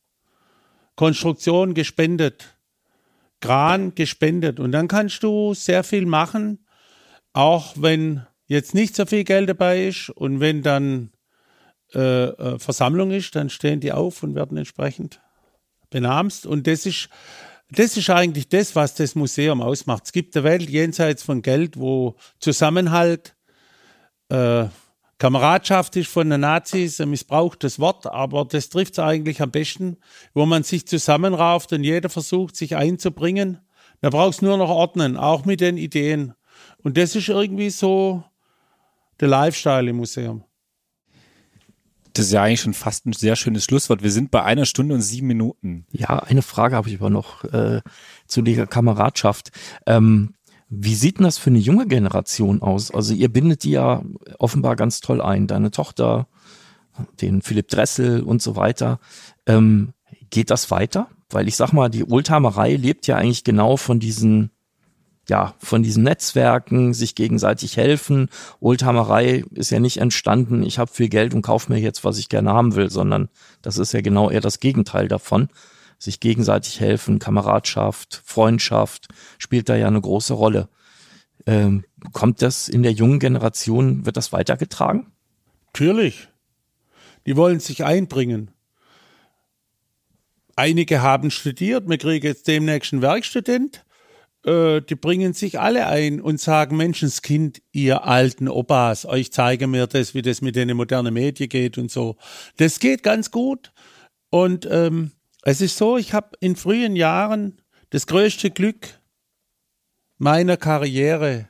Konstruktion gespendet, Kran gespendet. Und dann kannst du sehr viel machen, auch wenn jetzt nicht so viel Geld dabei ist und wenn dann äh, äh Versammlung ist, dann stehen die auf und werden entsprechend benamst. Und das ist, das ist eigentlich das, was das Museum ausmacht. Es gibt eine Welt jenseits von Geld, wo Zusammenhalt, äh, Kameradschaft ist von den Nazis ein missbrauchtes Wort, aber das trifft es eigentlich am besten, wo man sich zusammenrauft und jeder versucht, sich einzubringen. Da brauchst nur noch ordnen, auch mit den Ideen. Und das ist irgendwie so der Lifestyle im Museum. Das ist ja eigentlich schon fast ein sehr schönes Schlusswort. Wir sind bei einer Stunde und sieben Minuten. Ja, eine Frage habe ich aber noch äh, zu der Kameradschaft. Ähm, wie sieht denn das für eine junge Generation aus? Also ihr bindet die ja offenbar ganz toll ein. Deine Tochter, den Philipp Dressel und so weiter. Ähm, geht das weiter? Weil ich sag mal, die Oldtimerei lebt ja eigentlich genau von diesen ja, von diesen Netzwerken, sich gegenseitig helfen. Oldtimerei ist ja nicht entstanden, ich habe viel Geld und kaufe mir jetzt, was ich gerne haben will, sondern das ist ja genau eher das Gegenteil davon. Sich gegenseitig helfen, Kameradschaft, Freundschaft spielt da ja eine große Rolle. Ähm, kommt das in der jungen Generation, wird das weitergetragen? Natürlich. Die wollen sich einbringen. Einige haben studiert, wir kriegen jetzt demnächst einen Werkstudent äh, die bringen sich alle ein und sagen, Menschenskind, ihr alten Opas, euch zeige mir das, wie das mit den modernen Medien geht und so. Das geht ganz gut. Und ähm, es ist so, ich habe in frühen Jahren das größte Glück meiner Karriere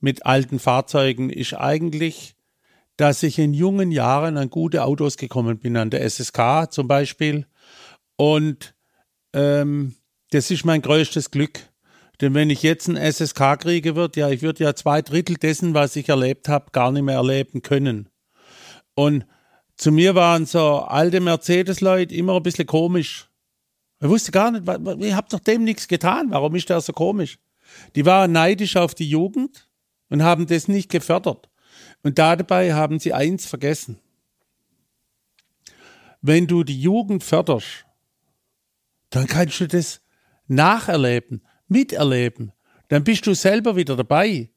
mit alten Fahrzeugen ist eigentlich, dass ich in jungen Jahren an gute Autos gekommen bin, an der SSK zum Beispiel. Und ähm, das ist mein größtes Glück. Denn wenn ich jetzt ein SSK kriege, wird ja, ich würde ja zwei Drittel dessen, was ich erlebt habe, gar nicht mehr erleben können. Und zu mir waren so alte Mercedes-Leute immer ein bisschen komisch. Ich wusste gar nicht, ich habe doch dem nichts getan. Warum ist der so komisch? Die waren neidisch auf die Jugend und haben das nicht gefördert. Und dabei haben sie eins vergessen. Wenn du die Jugend förderst, dann kannst du das nacherleben miterleben, dann bist du selber wieder dabei.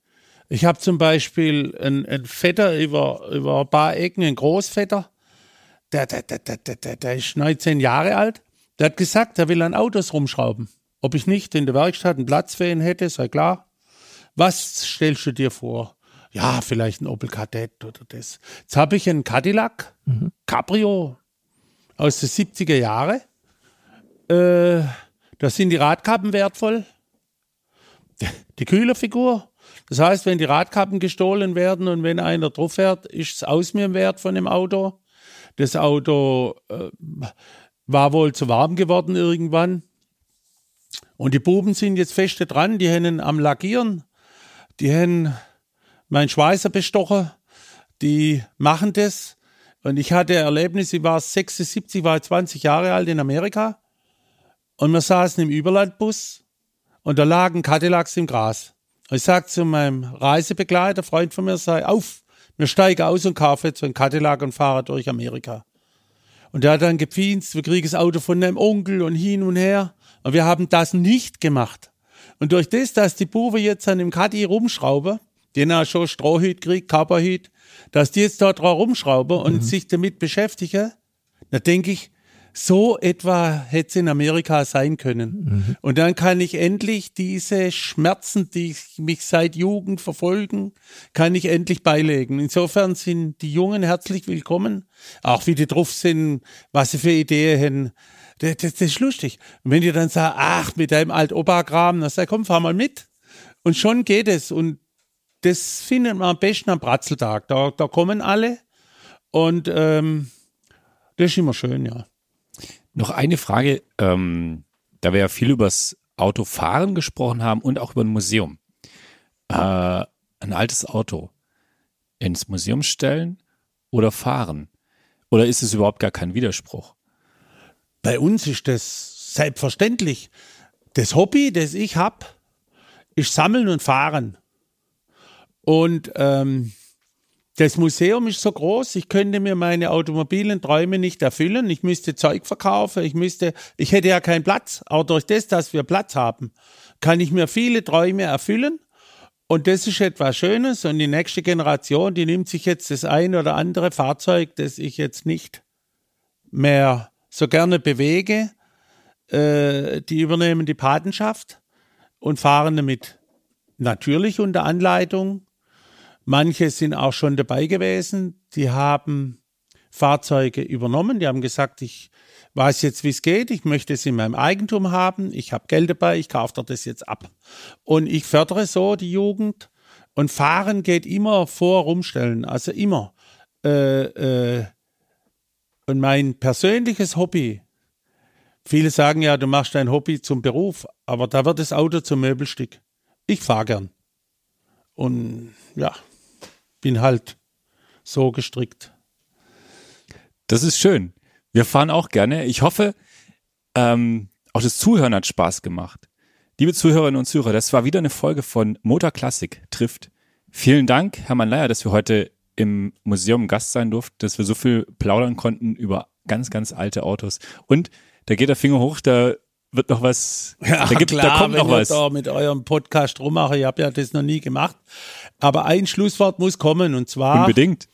Ich habe zum Beispiel einen, einen Vetter über, über ein paar Ecken, einen Großvetter, der, der, der, der, der, der ist 19 Jahre alt. Der hat gesagt, er will an Autos rumschrauben. Ob ich nicht in der Werkstatt einen Platz für ihn hätte, sei klar. Was stellst du dir vor? Ja, vielleicht ein Opel Kadett oder das. Jetzt habe ich einen Cadillac, mhm. Cabrio aus den 70er Jahren. Äh, da sind die Radkappen wertvoll die Kühlerfigur. Das heißt, wenn die Radkappen gestohlen werden und wenn einer drauf fährt, ist es aus mir Wert von dem Auto. Das Auto äh, war wohl zu warm geworden irgendwann. Und die Buben sind jetzt feste dran, die haben am Lackieren, die haben meinen Schweißer bestochen, die machen das. Und ich hatte Erlebnis, ich war 76, war 20 Jahre alt in Amerika und wir saßen im Überlandbus und da lagen Cadillacs im Gras. Ich sagte zu meinem Reisebegleiter, Freund von mir, sei auf, Wir steigen aus und kaufen jetzt einen Cadillac und fahren durch Amerika. Und der hat dann gepfienst, wir kriegen das Auto von einem Onkel und hin und her. Und wir haben das nicht gemacht. Und durch das, dass die Buben jetzt an dem Caddy rumschrauben, den er schon Strohhüt kriegt, Körperhüt, dass die jetzt dort rumschrauben und mhm. sich damit beschäftigen, da denke ich, so etwa hätte es in Amerika sein können. Mhm. Und dann kann ich endlich diese Schmerzen, die mich seit Jugend verfolgen, kann ich endlich beilegen. Insofern sind die Jungen herzlich willkommen, auch wie die drauf sind, was sie für Ideen haben. Das, das, das ist lustig. Und wenn die dann sagen, ach, mit deinem Alt-Opa-Kram, dann sag komm, fahr mal mit. Und schon geht es. Und das findet man am besten am Bratzeltag. Da, da kommen alle. Und ähm, das ist immer schön, ja. Noch eine Frage, ähm, da wir ja viel übers Autofahren gesprochen haben und auch über ein Museum. Äh, ein altes Auto ins Museum stellen oder fahren? Oder ist es überhaupt gar kein Widerspruch? Bei uns ist das selbstverständlich. Das Hobby, das ich habe, ist Sammeln und Fahren. Und ähm, das Museum ist so groß, ich könnte mir meine automobilen Träume nicht erfüllen. Ich müsste Zeug verkaufen, ich müsste, ich hätte ja keinen Platz. Aber durch das, dass wir Platz haben, kann ich mir viele Träume erfüllen. Und das ist etwas Schönes. Und die nächste Generation, die nimmt sich jetzt das ein oder andere Fahrzeug, das ich jetzt nicht mehr so gerne bewege. Äh, die übernehmen die Patenschaft und fahren damit natürlich unter Anleitung Manche sind auch schon dabei gewesen, die haben Fahrzeuge übernommen, die haben gesagt, ich weiß jetzt, wie es geht, ich möchte es in meinem Eigentum haben, ich habe Geld dabei, ich kaufe das jetzt ab. Und ich fördere so die Jugend und Fahren geht immer vor Rumstellen, also immer. Äh, äh, und mein persönliches Hobby, viele sagen ja, du machst dein Hobby zum Beruf, aber da wird das Auto zum Möbelstück. Ich fahre gern. Und ja bin halt so gestrickt. Das ist schön. Wir fahren auch gerne. Ich hoffe, ähm, auch das Zuhören hat Spaß gemacht. Liebe Zuhörerinnen und Zuhörer, das war wieder eine Folge von Motor Classic trifft. Vielen Dank, Hermann Leier, dass wir heute im Museum Gast sein durften, dass wir so viel plaudern konnten über ganz, ganz alte Autos. Und da geht der Finger hoch, da wird noch was, ja, da, gibt, klar, da kommt noch was. Da mit eurem Podcast rummache, ich habe ja das noch nie gemacht. Aber ein Schlusswort muss kommen und zwar. Unbedingt.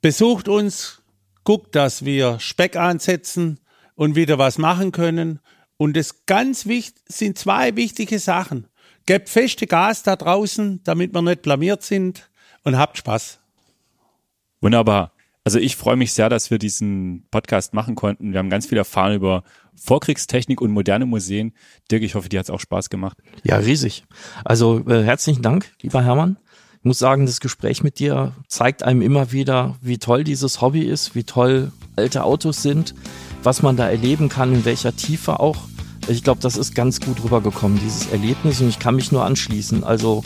Besucht uns, guckt, dass wir Speck ansetzen und wieder was machen können. Und es ganz wichtig sind zwei wichtige Sachen. Gebt feste Gas da draußen, damit wir nicht blamiert sind und habt Spaß. Wunderbar. Also ich freue mich sehr, dass wir diesen Podcast machen konnten. Wir haben ganz viel erfahren über Vorkriegstechnik und moderne Museen. Dirk, ich hoffe, dir hat es auch Spaß gemacht. Ja, riesig. Also äh, herzlichen Dank, lieber Hermann. Ich muss sagen, das Gespräch mit dir zeigt einem immer wieder, wie toll dieses Hobby ist, wie toll alte Autos sind, was man da erleben kann, in welcher Tiefe auch. Ich glaube, das ist ganz gut rübergekommen, dieses Erlebnis, und ich kann mich nur anschließen. Also,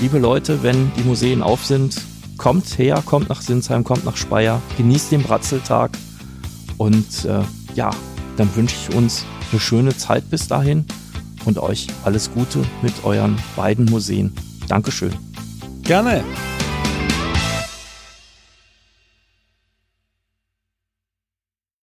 liebe Leute, wenn die Museen auf sind, kommt her, kommt nach Sinsheim, kommt nach Speyer, genießt den Bratzeltag und äh, ja, dann wünsche ich uns eine schöne Zeit bis dahin und euch alles Gute mit euren beiden Museen. Dankeschön. Gerne.